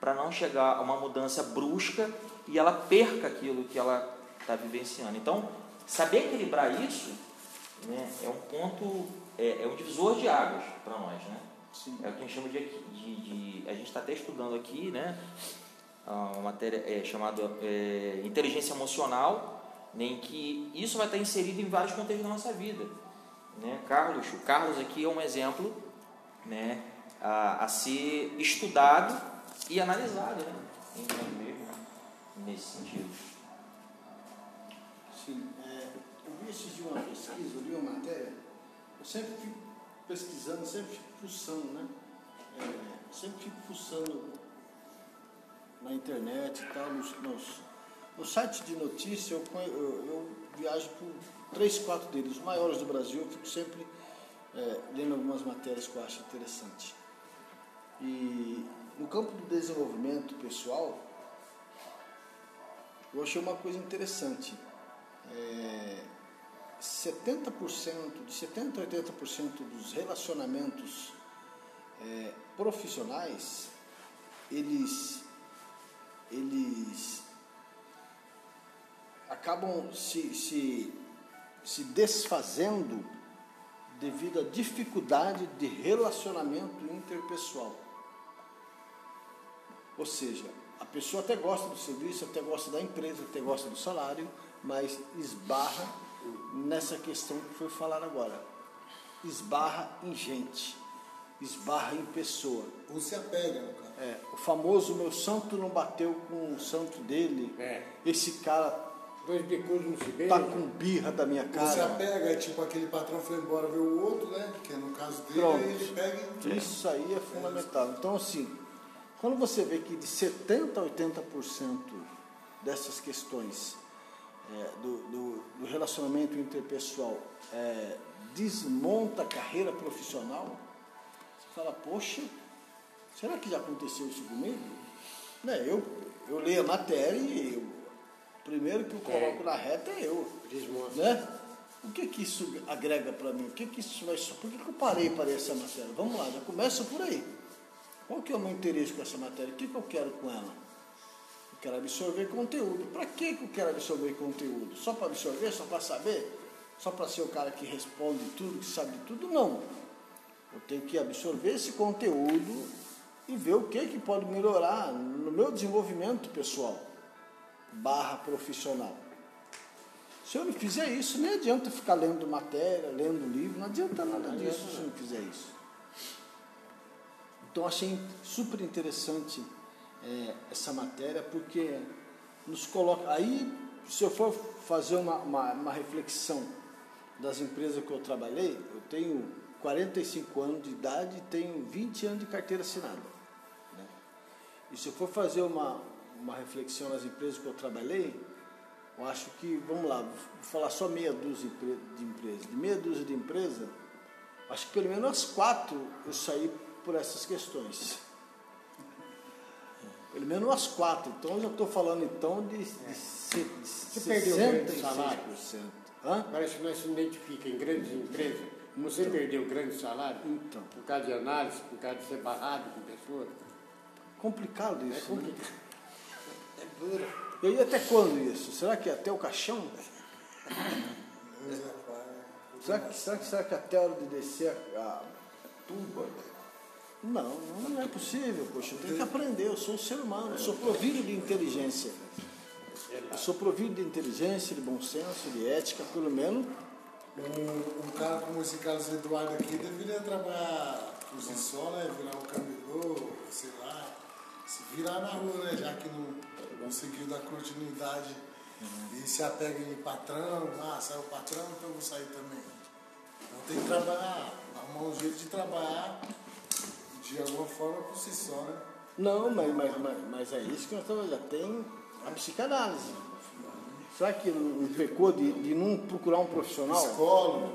para não chegar a uma mudança brusca e ela perca aquilo que ela está vivenciando. Então, saber equilibrar isso né, é um ponto, é, é um divisor de águas para nós. Né? Sim. É o que a gente chama de, de, de a gente está até estudando aqui, né, uma matéria é, chamada é, inteligência emocional, né, em que isso vai estar inserido em vários contextos da nossa vida. Né? Carlos, o Carlos aqui é um exemplo né, a, a ser estudado e analisado né, nós mesmos, nesse sentido. Sim, é, eu vi esses de uma pesquisa, eu li uma matéria, eu sempre fico pesquisando, sempre fico fuçando, né? É, sempre fico fuçando na internet e tal, nos, nos, no site de notícia, eu, eu, eu, viajo por três, quatro deles, os maiores do Brasil, eu fico sempre é, lendo algumas matérias que eu acho interessante. E no campo do desenvolvimento pessoal, eu achei uma coisa interessante. É, 70%, de 70% a 80% dos relacionamentos é, profissionais, eles, eles acabam se, se, se desfazendo devido à dificuldade de relacionamento interpessoal. Ou seja, a pessoa até gosta do serviço, até gosta da empresa, até gosta do salário, mas esbarra nessa questão que foi falada agora. Esbarra em gente, esbarra em pessoa. Ou se apega, no cara. É, o famoso meu santo não bateu com o santo dele. É. Esse cara Dois bicudos não se Tá com birra da minha cara. Você apega, é tipo aquele patrão foi embora ver o outro, né? Que é no caso dele, Pronto. ele pega e... Isso aí é fundamental. Então, assim, quando você vê que de 70% a 80% dessas questões é, do, do, do, relacionamento interpessoal é, desmonta a carreira profissional, fala, poxa, será que já aconteceu isso comigo? Né, eu, eu leio a matéria e eu, o primeiro que eu coloco é. na reta é eu. Desmonta. Né? O que que isso agrega para mim? O que que isso vai... Por que, que eu parei para essa matéria? Vamos lá, já começa por aí. Qual que é o meu interesse com essa matéria? O que, que eu quero com ela? Eu quero absorver conteúdo. Para que, que eu quero absorver conteúdo? Só para absorver? Só para saber? Só para ser o cara que responde tudo, que sabe tudo? Não. Eu tenho que absorver esse conteúdo e ver o que, que pode melhorar no meu desenvolvimento pessoal barra profissional. Se eu não fizer isso, nem adianta ficar lendo matéria, lendo livro, não adianta nada disso se eu não fizer isso. Então achei super interessante é, essa matéria porque nos coloca. Aí, se eu for fazer uma, uma, uma reflexão das empresas que eu trabalhei, eu tenho 45 anos de idade e tenho 20 anos de carteira assinada. né? E se eu for fazer uma, uma reflexão nas empresas que eu trabalhei, eu acho que, vamos lá, vou falar só meia dúzia de empre- de empresas. De meia dúzia de empresas, acho que pelo menos quatro eu saí por essas questões. Pelo menos umas quatro. Então eu já estou falando então de, de, se- de Você perdeu grande 66%. salário? Hã? Parece que nós se identifica em grandes empresas. Você perdeu grande salário Então, por causa de análise, por causa de ser barrado com pessoas. complicado É isso. né? complicado. É duro. E aí até quando isso? Será que é até o caixão? Será que, será que, será que até a hora de descer a, a tuba? Não, não é possível, poxa, eu tenho que aprender, eu sou um ser humano, eu sou provido de inteligência. Eu sou provido de inteligência, de bom senso, de ética, pelo menos. Um, um cara como esse Carlos Eduardo aqui deveria trabalhar por si só, né? Virar um camelô, sei lá. Se virar na rua, né? Já que não conseguiu dar continuidade e se apega em patrão, ah, saiu o patrão, então eu vou sair também. Então tem que trabalhar, arrumar um jeito de trabalhar de alguma forma por si só, né? Não, mas, mas, mas, mas é isso que nós estamos já tem a psicanálise. Será que não pecou de, de não procurar um profissional? Psicólogo,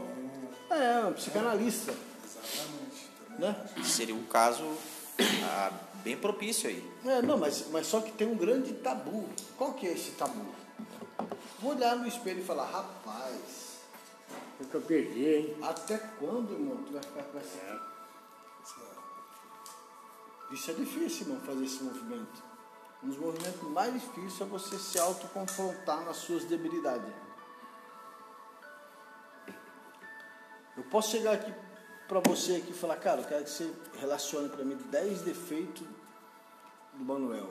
É, um psicanalista, exatamente. né? Seria um caso ah, bem propício aí. É, não, mas, mas só que tem um grande tabu. Qual que é esse tabu? Vou olhar no espelho e falar, rapaz, O que eu perdi, hein? até quando, irmão, tu vai ficar com essa... Isso é difícil, irmão, fazer esse movimento. Um dos movimentos mais difíceis é você se autoconfrontar nas suas debilidades. Eu posso chegar aqui para você aqui e falar, cara, eu quero que você relacione para mim 10 defeitos do Manuel.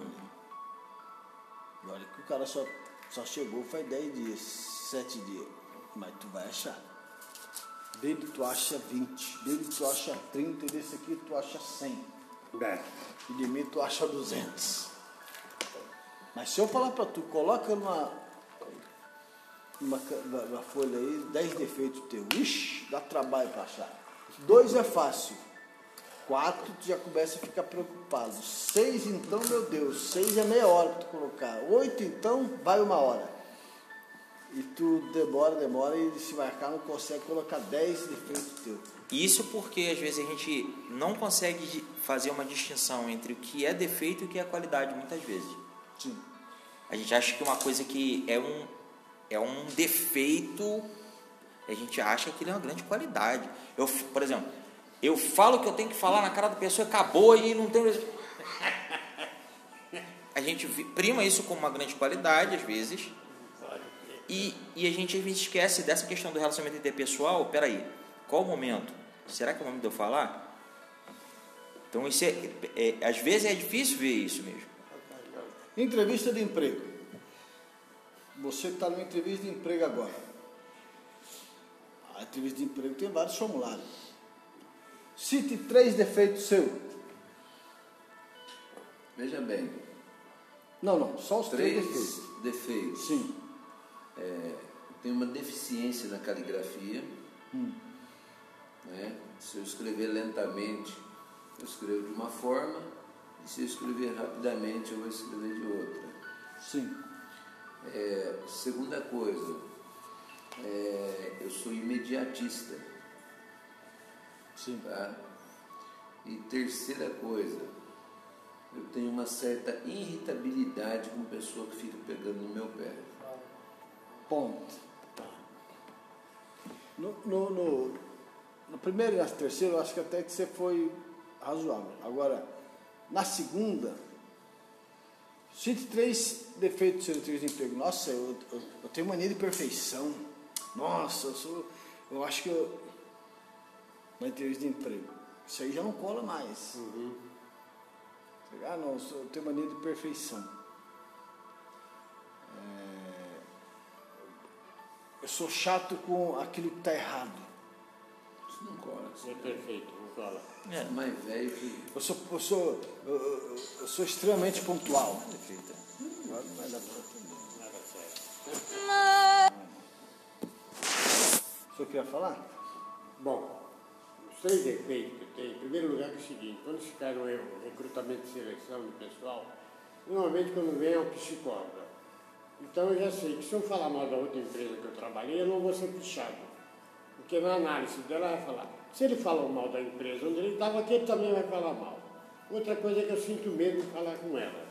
E olha que o cara só, só chegou faz 10 dias, 7 dias. Mas tu vai achar. Dele tu acha 20, dele tu acha 30 e desse aqui tu acha 100. É. E de mim tu acha 200. Mas se eu falar para tu, coloca numa, numa, numa- folha aí 10 defeitos teus. Ixi, dá trabalho para achar. Dois é fácil. Quatro tu já começa a ficar preocupado. Seis então, meu Deus, seis é meia hora para tu colocar. Oito então, vai uma hora. E tu demora, demora e se marcar não consegue colocar 10 defeitos teus. Isso porque às vezes a gente não consegue fazer uma distinção entre o que é defeito e o que é qualidade, muitas vezes. Sim. A gente acha que uma coisa que é um, é um defeito, a gente acha que ele é uma grande qualidade. Eu, por exemplo, eu falo que eu tenho que falar na cara da pessoa, acabou e não tem. A gente prima isso como uma grande qualidade, às vezes, e, e a gente esquece dessa questão do relacionamento interpessoal. Peraí, qual o momento? Será que é o momento de eu falar? Então, isso é, é- às vezes é difícil ver isso mesmo. Entrevista de emprego. Você está numa entrevista de emprego agora. A entrevista de emprego tem vários formulários. Cite três defeitos seus. Veja bem, Não, não, só os três, três defeitos. defeitos. Sim. Tem uma deficiência na caligrafia. Né? Se eu escrever lentamente, eu escrevo de uma forma, e se eu escrever rapidamente, eu vou escrever de outra. Sim. É, segunda coisa, é, eu sou imediatista. Sim. Tá? E terceira coisa, eu tenho uma certa irritabilidade com pessoa que fica pegando no meu pé. Ponto. Tá. No, no, no, no primeiro e na terceira, eu acho que até que você foi razoável. Agora, na segunda, cite três defeitos seus três de emprego. Nossa, eu, eu, eu tenho mania de perfeição. Nossa, eu sou. Eu acho que eu. Na entrevista de emprego. Isso aí já não cola mais. Ah, não, eu tenho mania de perfeição. É, Eu sou chato com aquilo que está errado. Isso não cola. É perfeito, É. Mais velho que. Eu sou, eu sou, eu, eu- sou extremamente pontual. Agora não vai dar pra. O senhor queria falar? Bom, os três defeitos que eu tenho, em primeiro lugar é o seguinte, quando se cai no erro, recrutamento e seleção do pessoal, normalmente quando vem é um psicólogo. Então eu já sei que se eu falar mal da outra empresa que eu trabalhei, eu não vou ser pichado. Porque na análise dela vai falar, se ele falou mal da empresa onde ele estava, aqui ele também vai falar mal. Outra coisa é que eu sinto medo de falar com ela.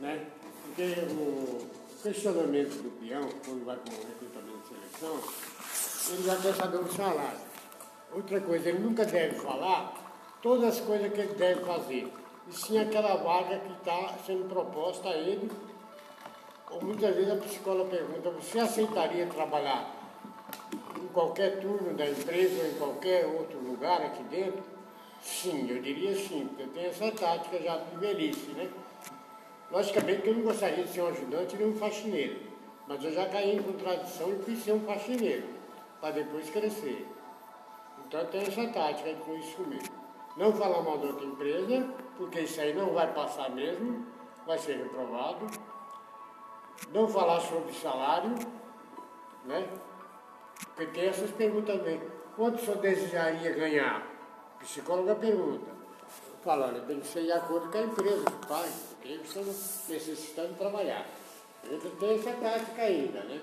Né? Porque o questionamento do peão, quando vai para um recrutamento de seleção, ele já quer saber o salário. Outra coisa, ele nunca deve falar todas as coisas que ele deve fazer. E sim aquela vaga que está sendo proposta a ele. Ou muitas vezes a psicóloga pergunta, você aceitaria trabalhar qualquer turno da empresa ou em qualquer outro lugar aqui dentro? Sim, eu diria sim, porque eu tenho essa tática já de velhice, né? Logicamente que eu não gostaria de ser um ajudante nem um faxineiro, mas eu já caí em contradição e fui ser um faxineiro, para depois crescer. Então eu tenho essa tática com isso comigo. Não falar mal da outra empresa, porque isso aí não vai passar mesmo, vai ser reprovado. Não falar sobre salário, né? Porque tem essas perguntas também. Quanto o senhor desejaria ganhar? A psicóloga pergunta. Fala, olha, tem que ser de acordo com a empresa que faz, porque eles estão necessitando trabalhar. Eu tenho essa tática ainda, né?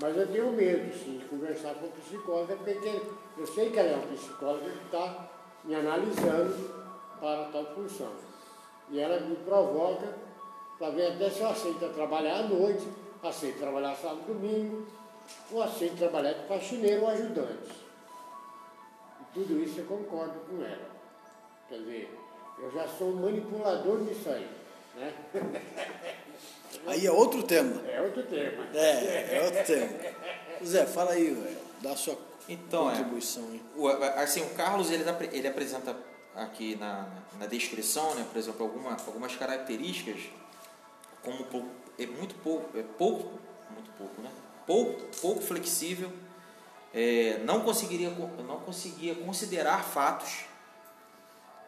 Mas eu tenho medo, sim, de conversar com a psicóloga, porque eu sei que ela é uma psicóloga que está me analisando para tal função. E ela me provoca para ver até se eu aceito trabalhar à noite, aceito trabalhar sábado e domingo, ou aceito trabalhar de faxineiro ou ajudante. E tudo isso eu concordo com ela. Quer dizer, eu já sou um manipulador disso aí. Né? Aí é outro tema. É outro tema. É, é outro tema. Zé, fala aí, velho. Dá a sua Então, é, contribuição aí. o, assim, o Carlos ele, apre- ele apresenta aqui na, na descrição, né, por exemplo, alguma, algumas características como pou- é muito pouco, é pouco, muito pouco, né? Pouco, pouco flexível, é, não conseguiria con- não conseguia considerar fatos,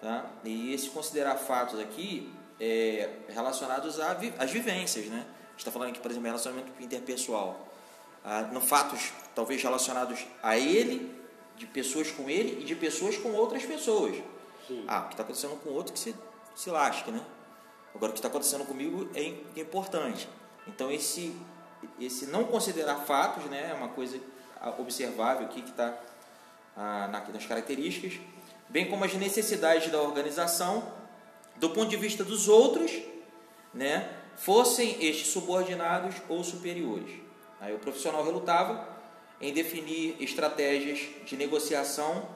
tá? E esse considerar fatos aqui é relacionados às vivências, né? A gente está falando aqui, por exemplo, relacionamento interpessoal, ah, no fatos talvez relacionados a ele, de pessoas com ele e de pessoas com outras pessoas. Sim. Ah, o que está acontecendo com outro que se, se lasque, né? Agora, o que está acontecendo comigo é é importante. Então, esse, esse não considerar fatos né, é uma coisa observável aqui que está ah, na- nas características, bem como as necessidades da organização, do ponto de vista dos outros, né, fossem estes subordinados ou superiores. Aí o profissional relutava em definir estratégias de negociação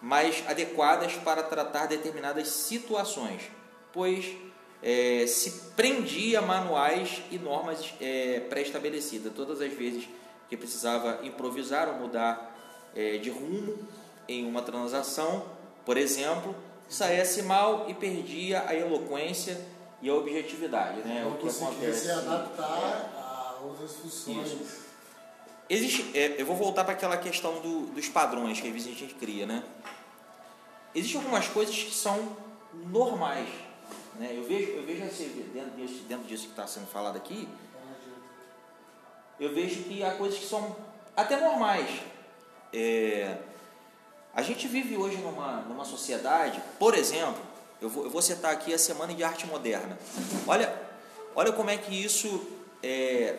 mais adequadas para tratar determinadas situações, pois eh, se prendia a manuais e normas eh, pré-estabelecidas. Todas as vezes que precisava improvisar ou mudar eh, de rumo em uma transação, por exemplo, saísse mal e perdia a eloquência e a objetividade. Né? Não O que acontece. se adaptar a outras funções. Isso. Existe, é, eu vou voltar para aquela questão do- dos padrões que às vezes a gente cria, né? Existem algumas coisas que são normais, né? Eu vejo, eu vejo assim, dentro disso, dentro disso que está sendo falado aqui, eu vejo que há coisas que são até normais. É, a gente vive hoje numa, numa sociedade, por exemplo, eu vou, eu vou citar aqui a Semana de Arte Moderna. Olha, olha como é que isso é,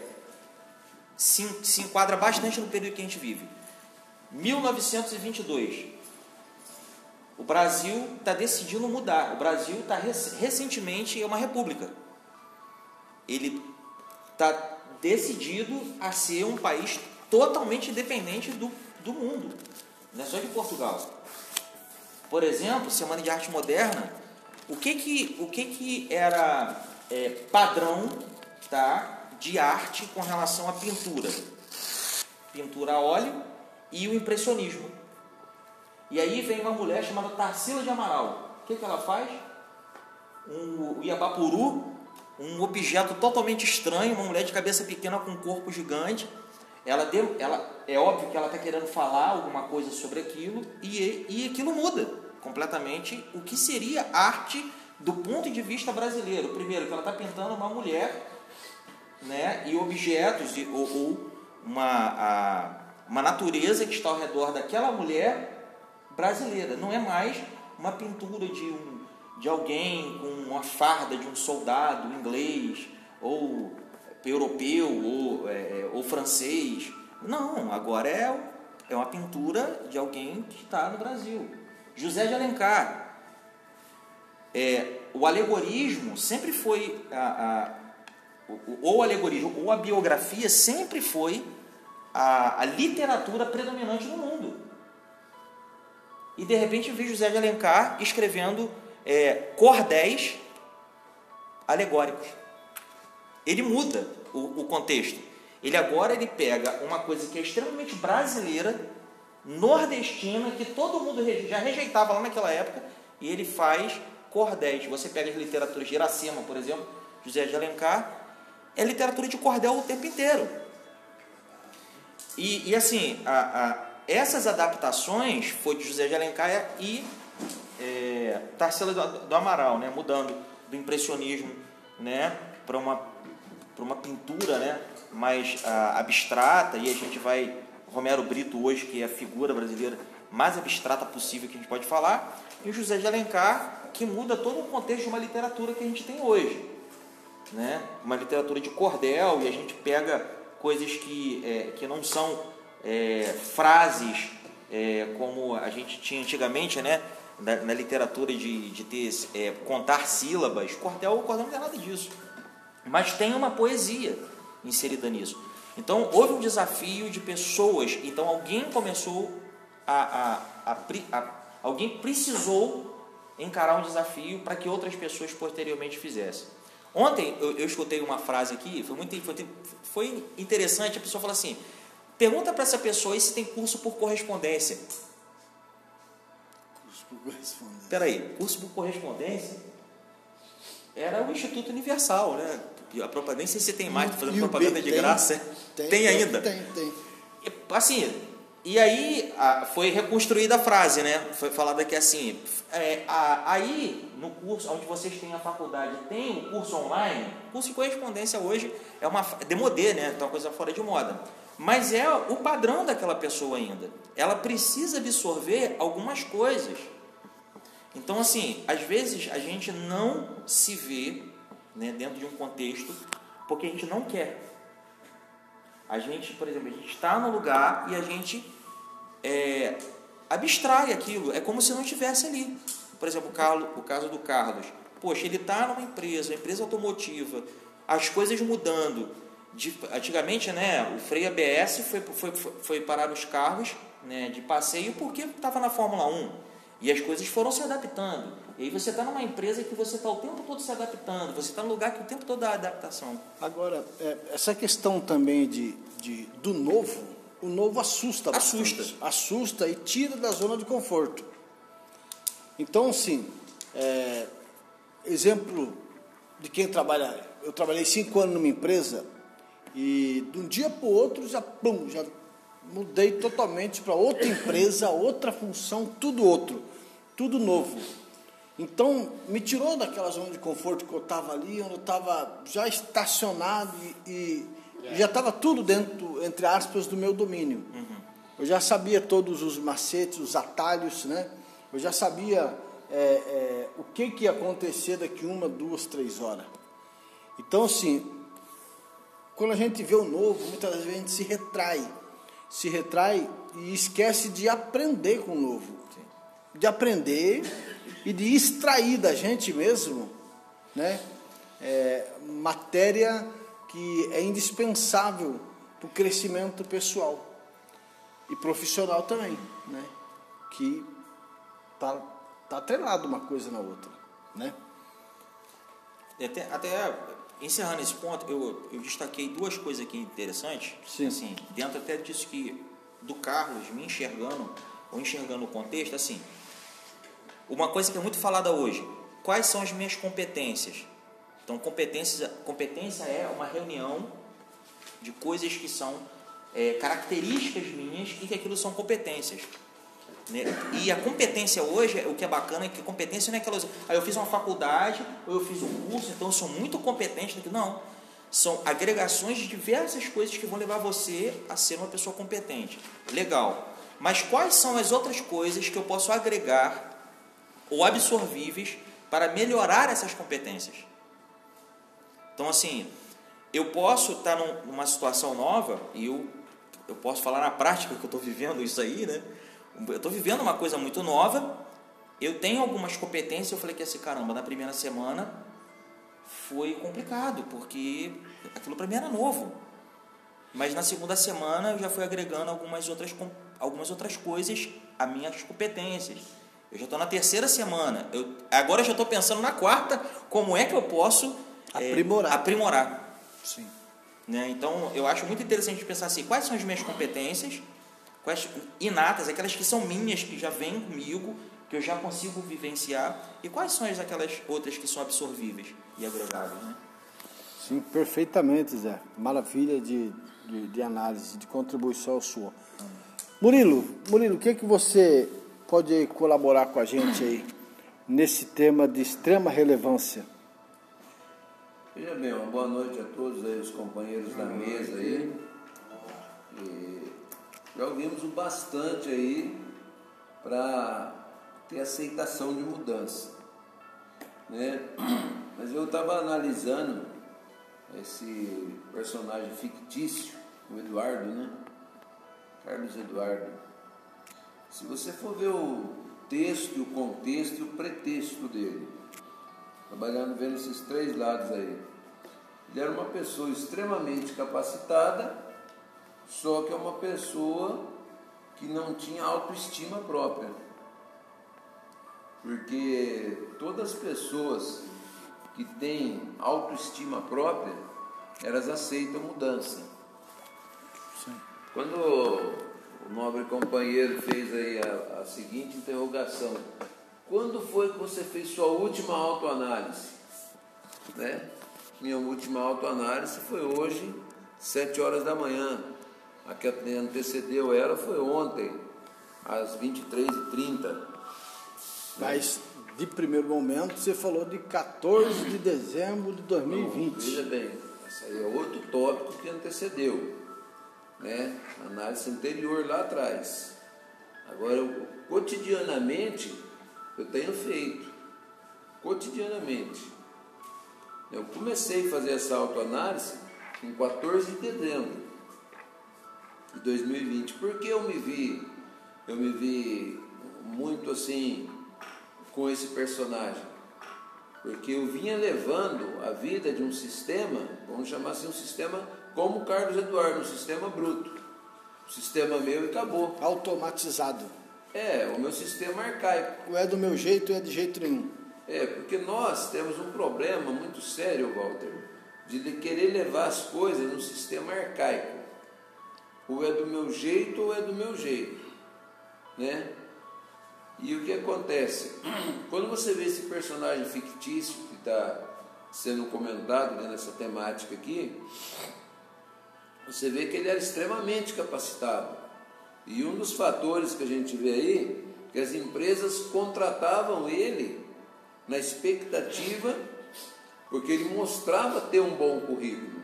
se, se enquadra bastante no período que a gente vive. 1922. O Brasil está decidindo mudar. O Brasil está recentemente é uma república. Ele está decidido a ser um país totalmente independente do, do mundo, não é só de Portugal. Por exemplo, Semana de Arte Moderna, o que que, o que, que era é, padrão tá, de arte com relação à pintura? Pintura a óleo e o impressionismo. E aí vem uma mulher chamada Tarsila de Amaral. O que, que ela faz? Um, o Iabapuru, um objeto totalmente estranho, uma mulher de cabeça pequena com um corpo gigante. Ela, deu, ela é óbvio que ela está querendo falar alguma coisa sobre aquilo e, e aquilo muda completamente o que seria arte do ponto de vista brasileiro. Primeiro, que ela está pintando uma mulher né, e objetos ou, ou uma, a- uma natureza que está ao redor daquela mulher brasileira. Não é mais uma pintura de, um, de alguém com uma farda de um soldado inglês ou europeu ou, é, ou francês. Não, agora é, é uma pintura de alguém que está no Brasil. José de Alencar. É, o alegorismo sempre foi a, a, ou alegorismo ou a biografia sempre foi a, a literatura predominante no mundo. E de repente vi José de Alencar escrevendo é, cordéis alegóricos. Ele muda o, o contexto. Ele agora ele pega uma coisa que é extremamente brasileira, nordestina, que todo mundo já rejeitava lá naquela época, e ele faz cordéis. Você pega as literaturas de Iracema, por exemplo, José de Alencar, é literatura de cordel o tempo inteiro. E, e assim, a- a- essas adaptações foi de José de Alencar e é, Tarsila do, do Amaral, né, mudando do impressionismo né, para uma, uma pintura né, mais ah, abstrata, e a gente vai. Romero Brito, hoje, que é a figura brasileira mais abstrata possível que a gente pode falar, e o José de Alencar, que muda todo o contexto de uma literatura que a gente tem hoje né? uma literatura de cordel e a gente pega coisas que, é, que não são é, frases é, como a gente tinha antigamente, né? na, na literatura de, de ter, é, contar sílabas. Cordel, cordel não tem nada disso. Mas tem uma poesia inserida nisso. Então houve um desafio de pessoas. Então alguém começou a, a, a, a alguém precisou encarar um desafio para que outras pessoas posteriormente fizessem. Ontem eu, eu escutei uma frase aqui, foi muito foi, foi interessante. A pessoa falou assim: pergunta para essa pessoa aí se tem curso por correspondência. Curso por correspondência. Espera aí, curso por correspondência era o Instituto Universal, né? A propaganda, nem sei se tem mais, fazendo E propaganda de graça. Tem, tem tem, ainda? Tem, tem. E, Assim, e aí a- foi reconstruída a frase, né? Foi falada que assim, é, a- aí no curso onde vocês têm a faculdade, tem o curso online, curso de correspondência hoje é uma fa- demodê, né? Então é uma coisa fora de moda. Mas é o padrão daquela pessoa ainda. Ela precisa absorver algumas coisas. Então, assim, às vezes a gente não se vê né, dentro de um contexto porque a gente não quer. A gente, por exemplo, a gente está no lugar e a gente é, abstrai aquilo. É como se não estivesse ali. Por exemplo, o, Carlos, o caso do Carlos. Poxa, ele está numa empresa, empresa automotiva, as coisas mudando. De- antigamente, né, o freio ABS foi, foi, foi, parar os carros né, de passeio porque estava na Fórmula 1. E as coisas foram se adaptando. E aí você está numa empresa que você está o tempo todo se adaptando, você está num lugar que o tempo todo há adaptação. Agora, é, essa questão também de, de, do novo, o novo assusta bastante. Assusta. Assusta e tira da zona de conforto. Então, assim, é, exemplo de quem trabalha. Eu trabalhei cinco anos numa empresa e de um dia para o outro já, pum, já mudei totalmente para outra empresa, outra função, tudo outro, tudo novo. Então, me tirou daquela zona de conforto que eu estava ali, onde eu estava já estacionado e, e já estava tudo dentro, entre aspas, do meu domínio. Eu já sabia todos os macetes, os atalhos, né? Eu já sabia é, é, o que, que ia acontecer daqui uma, duas, três horas. Então, assim, quando a gente vê o novo, muitas vezes a gente se retrai. Se retrai e esquece de aprender com o novo. De aprender e de extrair da gente mesmo né, é, matéria que é indispensável para o crescimento pessoal e profissional também, né? Que tá, tá atrelado uma coisa na outra, né? Até, até encerrando esse ponto, eu, eu destaquei duas coisas aqui interessantes. Sim. Assim, dentro até disso que do Carlos me enxergando ou enxergando o contexto, assim, uma coisa que é muito falada hoje, quais são as minhas competências? Então, competência, competência é uma reunião de coisas que são é, características minhas e que aquilo são competências. Né? E a competência hoje, o que é bacana é que competência não é aquela coisa, ah, eu fiz uma faculdade, ou eu fiz um curso, então eu sou muito competente. Não. são agregações de diversas coisas que vão levar você a ser uma pessoa competente. Legal. Mas quais são as outras coisas que eu posso agregar ou absorvíveis para melhorar essas competências? Então, assim, eu posso estar numa situação nova e eu, eu posso falar na prática que eu estou vivendo isso aí, né? Eu estou vivendo uma coisa muito nova, eu tenho algumas competências, eu falei que assim, caramba, na primeira semana foi complicado, porque aquilo para mim era novo. Mas na segunda semana eu já fui agregando algumas outras, algumas outras coisas a minhas competências. Eu já estou na terceira semana. Eu, agora eu já estou pensando na quarta, como é que eu posso aprimorar. É, aprimorar. Sim. Né? Então eu acho muito interessante pensar assim, quais são as minhas competências, quais inatas, aquelas que são minhas, que já vêm comigo, que eu já consigo vivenciar, e quais são as aquelas outras que são absorvíveis e agregáveis, né? Sim, perfeitamente, Zé. Maravilha de, de, de análise, de contribuição sua. Murilo, Murilo, o que, é que você pode colaborar com a gente aí nesse tema de extrema relevância? Veja bem, uma boa noite a todos aí, os companheiros da mesa aí. E já ouvimos o bastante aí para ter aceitação de mudança. Né? Mas eu estava analisando esse personagem fictício, o Eduardo, né? Carlos Eduardo. Se você for ver o texto, o contexto e o pretexto dele, trabalhando vendo esses três lados aí, ele era uma pessoa extremamente capacitada, só que é uma pessoa que não tinha autoestima própria. Porque todas as pessoas que têm autoestima própria, elas aceitam mudança. Sim. Quando o nobre companheiro fez aí a, a seguinte interrogação, quando foi que você fez sua última autoanálise? Né? Minha última autoanálise foi hoje, sete horas da manhã. A que antecedeu ela foi ontem, às 23h30. Mas de primeiro momento você falou de 14 de dezembro de 2020. Não, veja bem, esse aí é outro tópico que antecedeu, né? Análise anterior lá atrás. Agora, cotidianamente, eu tenho feito. Cotidianamente. Eu comecei a fazer essa autoanálise em 14 de dezembro de 2020, porque eu me vi, eu me vi muito assim com esse personagem. Porque eu vinha levando a vida de um sistema, vamos chamar assim, um sistema como o Carlos Eduardo, um sistema bruto. O sistema meu e acabou. Automatizado. É, o meu sistema arcaico. Ou é do meu jeito ou é de jeito nenhum. É, porque nós temos um problema muito sério, Walter, de querer levar as coisas no sistema arcaico. Ou é do meu jeito ou é do meu jeito. Né? E o que acontece? Quando você vê esse personagem fictício que está sendo comentado dentro dessa temática aqui, você vê que ele era extremamente capacitado. E um dos fatores que a gente vê aí, que as empresas contratavam ele na expectativa, porque ele mostrava ter um bom currículo.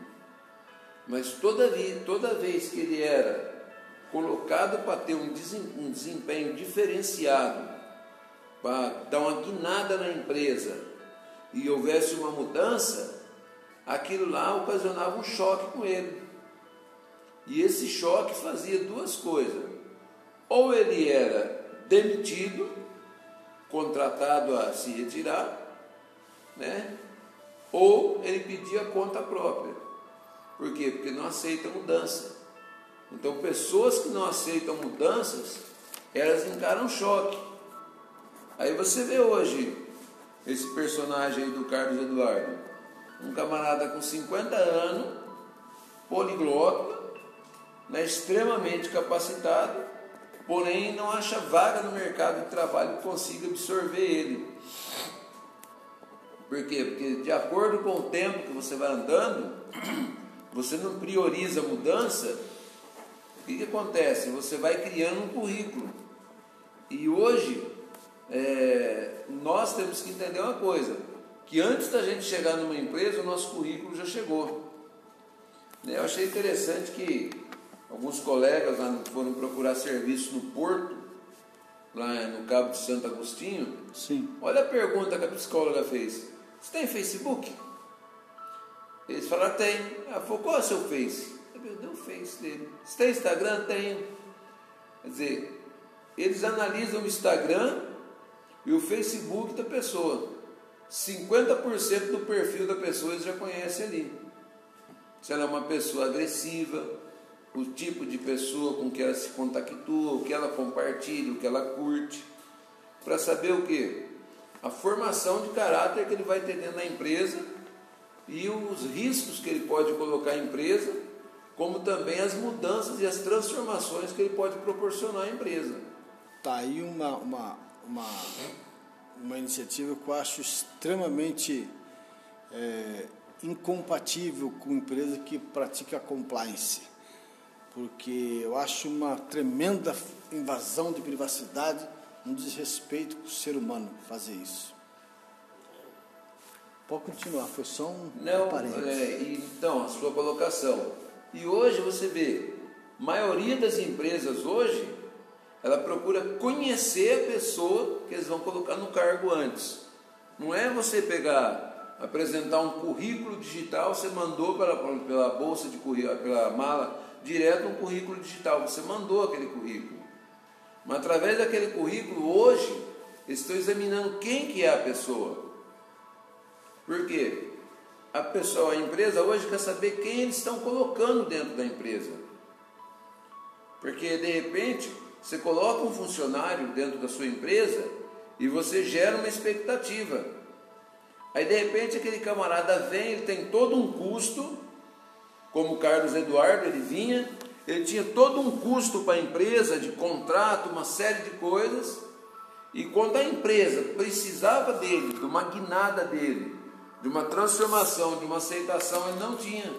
Mas toda, toda vez que ele era colocado para ter um desempenho diferenciado, para dar uma guinada na empresa e houvesse uma mudança, aquilo lá ocasionava um choque com ele. E esse choque fazia duas coisas. Ou ele era demitido, contratado a se retirar, né? ou ele pedia conta própria. Por quê? Porque não aceita mudança. Então, pessoas que não aceitam mudanças, elas encaram choque. Aí você vê hoje esse personagem aí do Carlos Eduardo, um camarada com 50 anos, poliglota, né, extremamente capacitado, porém não acha vaga no mercado de trabalho que consiga absorver ele. Por quê? Porque de acordo com o tempo que você vai andando, você não prioriza a mudança que, que acontece? Você vai criando um currículo. E hoje, é, nós temos que entender uma coisa: que antes da gente chegar numa empresa, o nosso currículo já chegou. Eu achei interessante que alguns colegas lá foram procurar serviço no Porto, lá no Cabo de Santo Agostinho. Sim. Olha a pergunta que a psicóloga fez. Você tem Facebook? Eles falaram, tem. Ela falou, qual é o seu Face? Eu dei o Face dele. Você tem Instagram? Tenho. Quer dizer, eles analisam o Instagram e o Facebook da pessoa. 50% do perfil da pessoa eles já conhecem ali. Se ela é uma pessoa agressiva, o tipo de pessoa com que ela se contactua, o que ela compartilha, o que ela curte, para saber o que? A formação de caráter que ele vai ter dentro da empresa e os riscos que ele pode colocar à empresa, como também as mudanças e as transformações que ele pode proporcionar à empresa. Tá aí uma, uma, uma, uma iniciativa que eu acho extremamente é, incompatível com empresa que pratica compliance, porque eu acho uma tremenda invasão de privacidade, um desrespeito com o ser humano fazer isso. Pode continuar, foi só um Não, é, então, a sua colocação. E hoje você vê, maioria das empresas hoje, ela procura conhecer a pessoa que eles vão colocar no cargo antes. Não é você pegar, apresentar um currículo digital, você mandou pela, pela bolsa de currículo, pela mala, direto um currículo digital, você mandou aquele currículo. Mas através daquele currículo, hoje, eles estão examinando quem que é a pessoa. Por quê? A pessoa, a empresa hoje quer saber quem eles estão colocando dentro da empresa. Porque de repente você coloca um funcionário dentro da sua empresa e você gera uma expectativa. Aí de repente aquele camarada vem, ele tem todo um custo, como o Carlos Eduardo, ele vinha, ele tinha todo um custo para a empresa de contrato, uma série de coisas, e quando a empresa precisava dele, de uma guinada dele, de uma transformação, de uma aceitação, ele não tinha.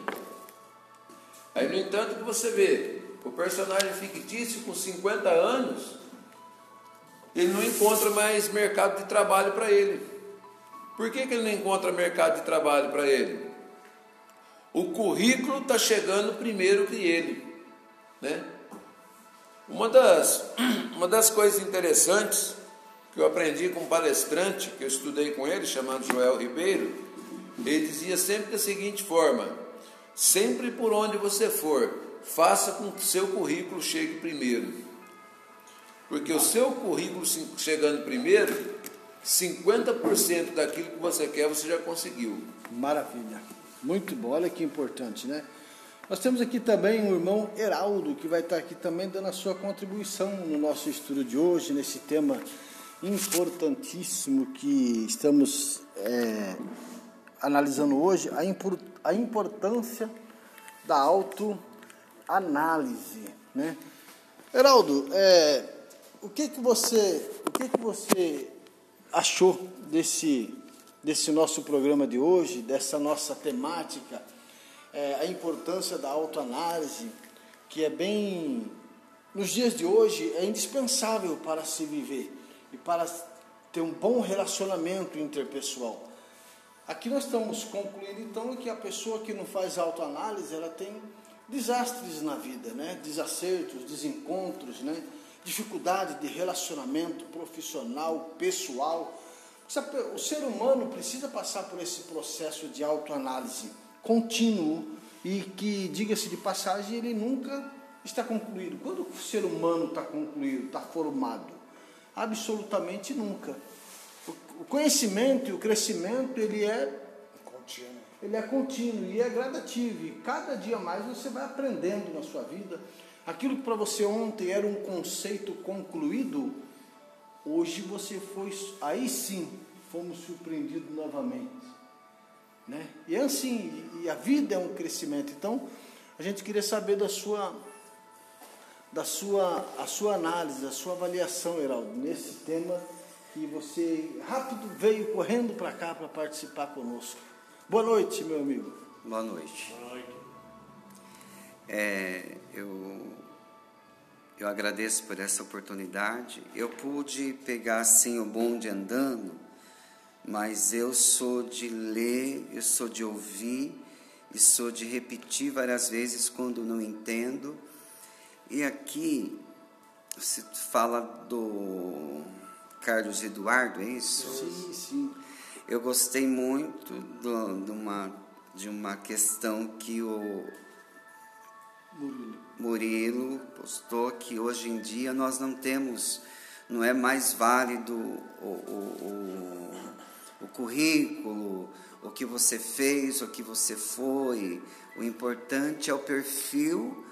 Aí, no entanto, que você vê, o personagem fictício com 50 anos, ele não encontra mais mercado de trabalho para ele. Por que, que ele não encontra mercado de trabalho para ele? O currículo está chegando primeiro que ele. Né? Uma, das, uma das coisas interessantes que eu aprendi com um palestrante que eu estudei com ele, chamado Joel Ribeiro, ele dizia sempre da seguinte forma: sempre por onde você for, faça com que seu currículo chegue primeiro. Porque o seu currículo chegando primeiro, 50% daquilo que você quer você já conseguiu. Maravilha. Muito bom, olha que importante, né? Nós temos aqui também o irmão Heraldo, que vai estar aqui também dando a sua contribuição no nosso estudo de hoje, nesse tema importantíssimo que estamos é, analisando hoje, a, impor, a importância da autoanálise, né? Heraldo, é, o que que você, o que que você achou desse desse nosso programa de hoje, dessa nossa temática, é, a importância da autoanálise, que é bem nos dias de hoje é indispensável para se viver e para ter um bom relacionamento interpessoal. Aqui nós estamos concluindo então que a pessoa que não faz autoanálise, ela tem desastres na vida, né? Desacertos, desencontros, né? Dificuldade de relacionamento profissional, pessoal. O ser humano precisa passar por esse processo de autoanálise contínuo e que, diga-se de passagem, ele nunca está concluído. Quando o ser humano está concluído, está formado? Absolutamente nunca. O conhecimento e o crescimento, ele é Contínuo. ele é contínuo e é gradativo. E cada dia mais você vai aprendendo na sua vida. Aquilo que para você ontem era um conceito concluído, hoje você foi, aí sim, fomos surpreendidos novamente. Né? E é assim, e a vida é um crescimento. Então, a gente queria saber da sua da sua a sua análise, a sua avaliação, Heraldo, nesse tema que você rápido veio correndo para cá para participar conosco. Boa noite, meu amigo. Boa noite. Boa noite. É, eu, eu agradeço por essa oportunidade. Eu pude pegar assim o bonde andando, mas eu sou de ler, eu sou de ouvir e sou de repetir várias vezes quando não entendo. E aqui se fala do Carlos Eduardo, é isso? Sim, sim. Eu gostei muito do, de, uma, de uma questão que o Murilo. Murilo postou que hoje em dia nós não temos, não é mais válido o, o, o, o currículo, o que você fez, o que você foi. O importante é o perfil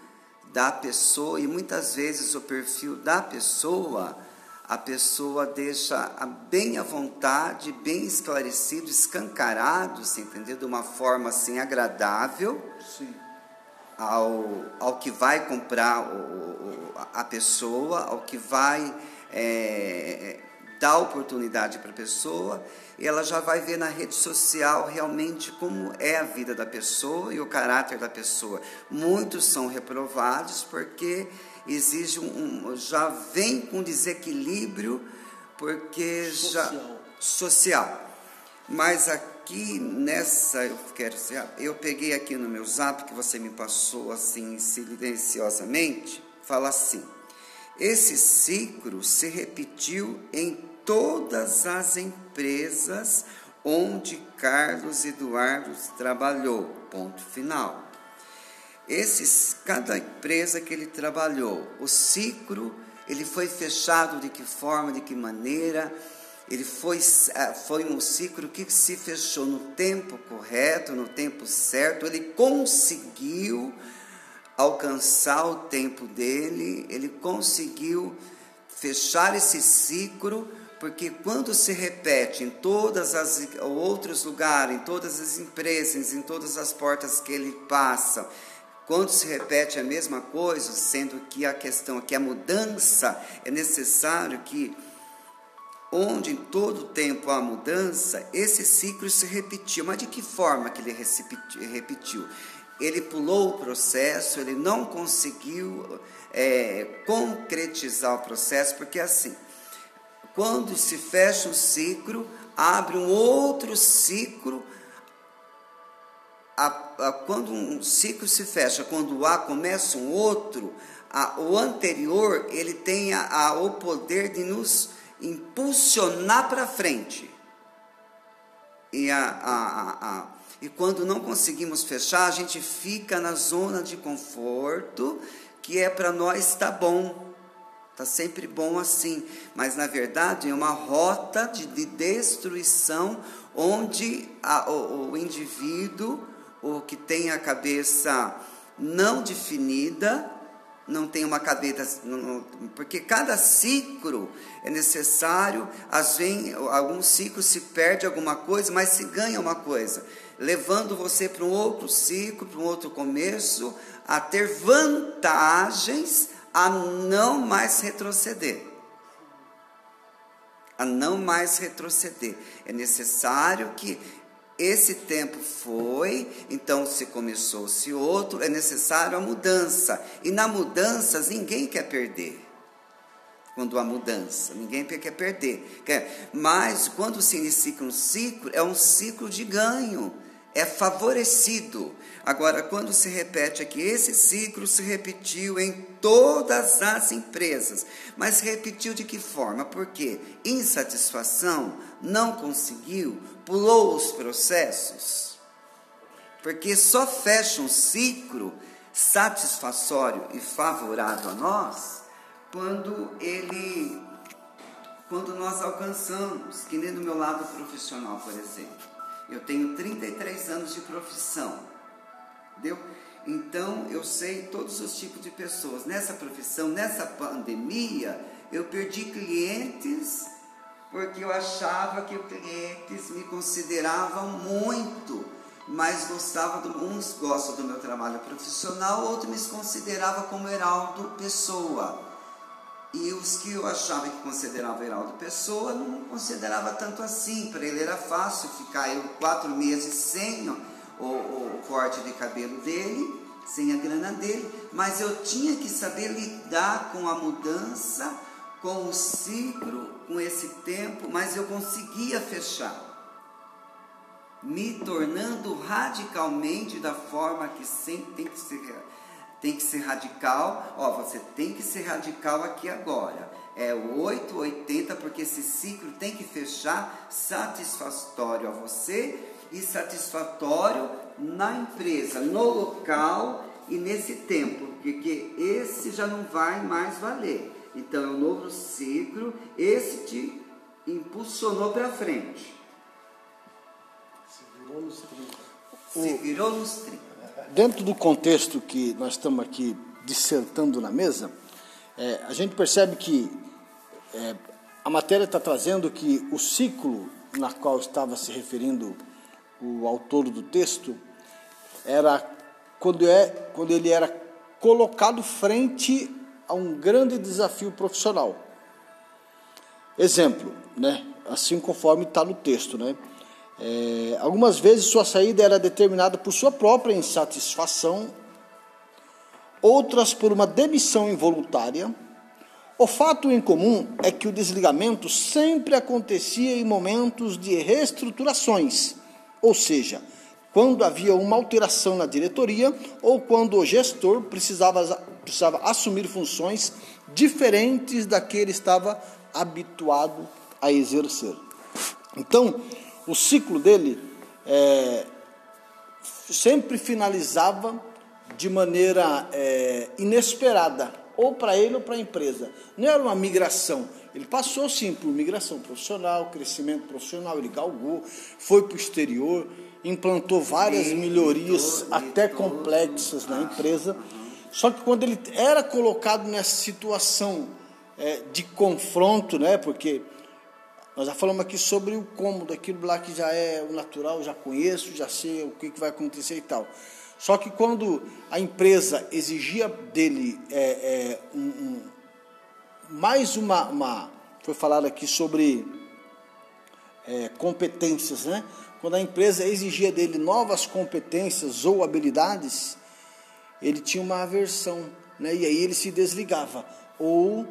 da pessoa e muitas vezes o perfil da pessoa a pessoa deixa bem à vontade, bem esclarecido, escancarado, se entender de uma forma assim agradável Sim. ao, ao que vai comprar o, o, a pessoa, ao que vai é, dar oportunidade para a pessoa, e ela já vai ver na rede social realmente como é a vida da pessoa e o caráter da pessoa. Muitos são reprovados porque exige um, já vem com desequilíbrio porque Social. já social. Mas aqui nessa eu quero eu peguei aqui no meu zap que você me passou assim silenciosamente, fala assim: esse ciclo se repetiu em todas as empresas onde Carlos Eduardo trabalhou. Ponto final. Esses, cada empresa que ele trabalhou, o ciclo, ele foi fechado de que forma, de que maneira, ele foi, foi um ciclo que se fechou no tempo correto, no tempo certo, ele conseguiu alcançar o tempo dele, ele conseguiu fechar esse ciclo, porque quando se repete em todas as outros lugares, em todas as empresas, em todas as portas que ele passa, quando se repete a mesma coisa, sendo que a questão aqui, a mudança, é necessário que, onde em todo tempo há mudança, esse ciclo se repetiu. Mas de que forma que ele repetiu? Ele pulou o processo, ele não conseguiu é, concretizar o processo, porque assim, quando se fecha um ciclo, abre um outro ciclo a, quando um ciclo se fecha, quando há começa um outro, a, o anterior ele tem a, o poder de nos impulsionar para frente. E, a, e quando não conseguimos fechar, a gente fica na zona de conforto, que é para nós está bom. Está sempre bom assim, mas na verdade é uma rota de, de destruição onde o, o indivíduo o que tem a cabeça não definida, não tem uma cabeça, porque cada ciclo é necessário, às vezes algum ciclo se perde alguma coisa, mas se ganha uma coisa, levando você para um outro ciclo, para um outro começo, a ter vantagens a não mais retroceder. A não mais retroceder. É necessário que esse tempo foi, então se começou-se outro, é necessário a mudança. E na mudança ninguém quer perder. Quando há mudança, ninguém quer perder. Mas quando se inicia um ciclo, é um ciclo de ganho, é favorecido. Agora, quando se repete aqui, esse ciclo se repetiu em todas as empresas. Mas repetiu de que forma? Porque insatisfação não conseguiu, pulou os processos. Porque só fecha um ciclo satisfatório e favorável a nós quando ele quando nós alcançamos, que nem no meu lado profissional, por exemplo. Eu tenho 33 anos de profissão. Entendeu? Então eu sei todos os tipos de pessoas. Nessa profissão, nessa pandemia, eu perdi clientes porque eu achava que os clientes me consideravam muito, mas gostavam, do, uns gostam do meu trabalho profissional, outros me consideravam como Heraldo Pessoa. E os que eu achava que considerava Heraldo Pessoa, não considerava tanto assim. Para ele era fácil ficar eu quatro meses sem o, o, o corte de cabelo dele, sem a grana dele, mas eu tinha que saber lidar com a mudança com o ciclo, com esse tempo, mas eu conseguia fechar. me tornando radicalmente da forma que sempre tem que ser tem que ser radical. Ó, você tem que ser radical aqui agora. É o 880 porque esse ciclo tem que fechar satisfatório a você e satisfatório na empresa, no local e nesse tempo, porque esse já não vai mais valer. Então é um novo ciclo, esse te impulsionou para frente. Se virou nos 30. Se virou nos 30. Dentro do contexto que nós estamos aqui dissertando na mesa, é, a gente percebe que é, a matéria está trazendo que o ciclo na qual estava se referindo o autor do texto era quando, é, quando ele era colocado frente a um grande desafio profissional. Exemplo, né? assim conforme está no texto. Né? É, algumas vezes sua saída era determinada por sua própria insatisfação, outras por uma demissão involuntária. O fato em comum é que o desligamento sempre acontecia em momentos de reestruturações, ou seja, quando havia uma alteração na diretoria ou quando o gestor precisava, precisava assumir funções diferentes da que ele estava habituado a exercer. Então, o ciclo dele é, sempre finalizava de maneira é, inesperada, ou para ele ou para a empresa. Não era uma migração. Ele passou sim por migração profissional, crescimento profissional, ele galgou, foi para o exterior, implantou várias melhorias, até complexas na empresa. Só que quando ele era colocado nessa situação é, de confronto, né, porque nós já falamos aqui sobre o cômodo, aquilo lá que já é o natural, já conheço, já sei o que, que vai acontecer e tal. Só que quando a empresa exigia dele é, é, um, um, mais uma, uma, Foi falado aqui sobre é, competências, né? Quando a empresa exigia dele novas competências ou habilidades, ele tinha uma aversão, né? E aí ele se desligava. Ou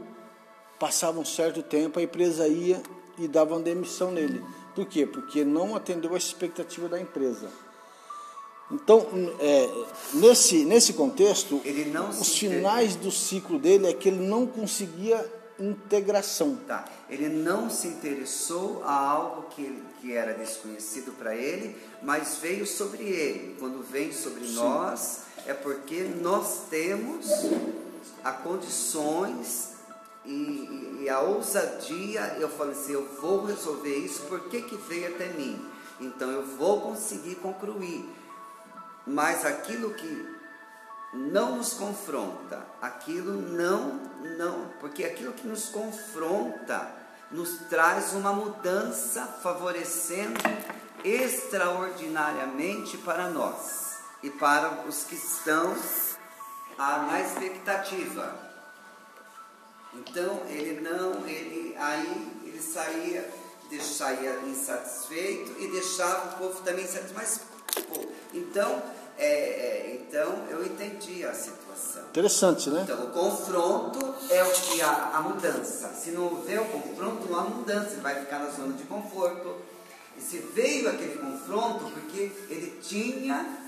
passava um certo tempo, a empresa ia e davam demissão nele. Por quê? Porque não atendeu a expectativa da empresa. Então, é, nesse, nesse contexto, os finais do ciclo dele é que ele não conseguia integração. Tá. Ele não se interessou a algo que, que era desconhecido para ele, mas veio sobre ele. Quando vem sobre Sim. nós, é porque nós temos a condições e, e, a ousadia, eu falei assim, eu vou resolver isso, por que, que veio até mim? Então eu vou conseguir concluir. Mas aquilo que não nos confronta, aquilo não, não, porque aquilo que nos confronta nos traz uma mudança favorecendo extraordinariamente para nós e para os que estão na expectativa. Então ele não, ele aí ele saía, saía insatisfeito e deixava o povo também insatisfeito. Mas, pô, então, é, é, então eu entendi a situação. Interessante, né? Então o confronto é o que a, a mudança. Se não houver o confronto, não há mudança, ele vai ficar na zona de conforto. E se veio aquele confronto, porque ele tinha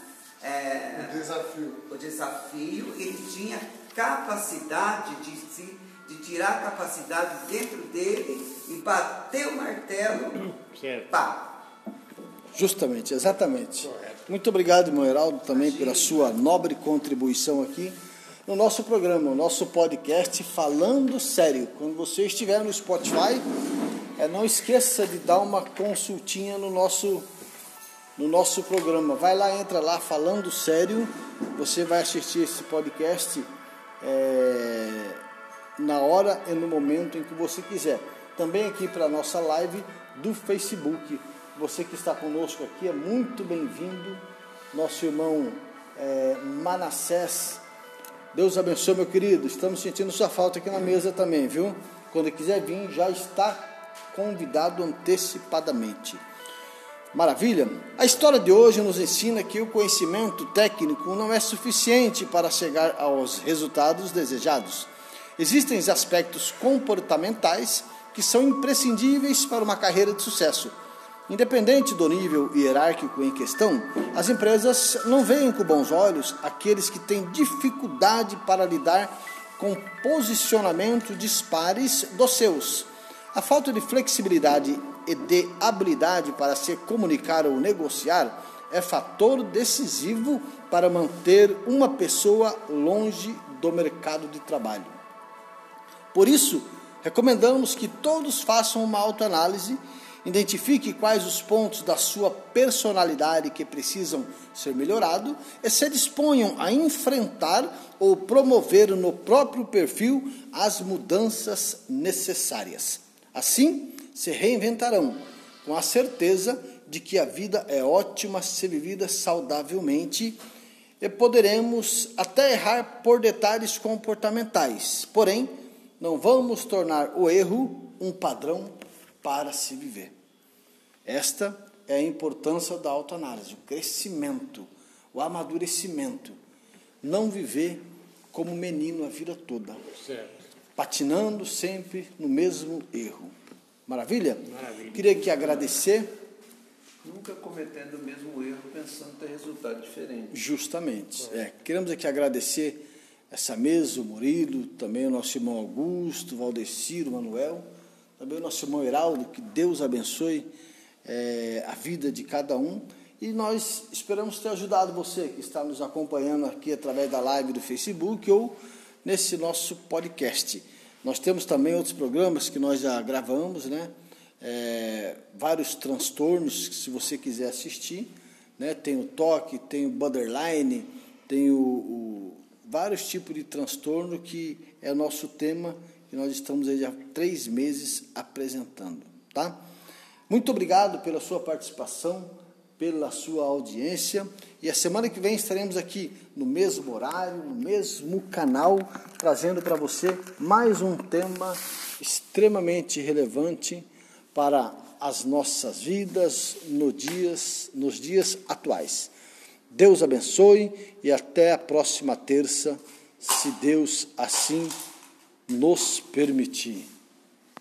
é, o desafio. O desafio, ele tinha capacidade de se de tirar a capacidade dentro dele e bater o martelo. Certo. Pá. Justamente, exatamente. Muito obrigado, irmão Heraldo, também pela sua nobre contribuição aqui no nosso programa, o nosso podcast Falando Sério. Quando você estiver no Spotify, é, não esqueça de dar uma consultinha no nosso, no nosso programa. Vai lá, entra lá, Falando Sério. Você vai assistir esse podcast. É na hora e no momento em que você quiser. Também aqui para a nossa live do Facebook. Você que está conosco aqui é muito bem-vindo. Nosso irmão é, Manassés. Deus abençoe, meu querido. Estamos sentindo sua falta aqui na mesa também, viu? Quando quiser vir, já está convidado antecipadamente. Maravilha? A história de hoje nos ensina que o conhecimento técnico não é suficiente para chegar aos resultados desejados. Existem aspectos comportamentais que são imprescindíveis para uma carreira de sucesso. Independente do nível hierárquico em questão, as empresas não veem com bons olhos aqueles que têm dificuldade para lidar com posicionamentos dispares dos seus. A falta de flexibilidade e de habilidade para se comunicar ou negociar é fator decisivo para manter uma pessoa longe do mercado de trabalho. Por isso, recomendamos que todos façam uma autoanálise Identifique quais os pontos da sua personalidade que precisam ser melhorados e se disponham a enfrentar ou promover no próprio perfil as mudanças necessárias. Assim, se reinventarão com a certeza de que a vida é ótima se vivida saudavelmente e poderemos até errar por detalhes comportamentais. Porém, não vamos tornar o erro um padrão para se viver. Esta é a importância da autoanálise, o crescimento, o amadurecimento. Não viver como menino a vida toda, certo. patinando sempre no mesmo erro. Maravilha? Maravilha. Queria aqui agradecer. Nunca cometendo o mesmo erro, pensando ter resultado diferente. Justamente. É. Queremos aqui agradecer essa mesa, o Murilo, também o nosso irmão Augusto, Valdeciro, Manuel, também o nosso irmão Heraldo, que Deus abençoe é, a vida de cada um. E nós esperamos ter ajudado você que está nos acompanhando aqui através da live do Facebook ou nesse nosso podcast. Nós temos também outros programas que nós já gravamos, né? É, vários transtornos, se você quiser assistir. Né? Tem o toque, tem o borderline, tem o, o, vários tipos de transtorno que é o nosso tema que nós estamos aí há três meses apresentando. Tá? Muito obrigado pela sua participação, pela sua audiência. E a semana que vem estaremos aqui no mesmo horário, no mesmo canal, trazendo para você mais um tema extremamente relevante para as nossas vidas no dias, nos dias atuais. Deus abençoe e até a próxima terça, se Deus assim nos permitir.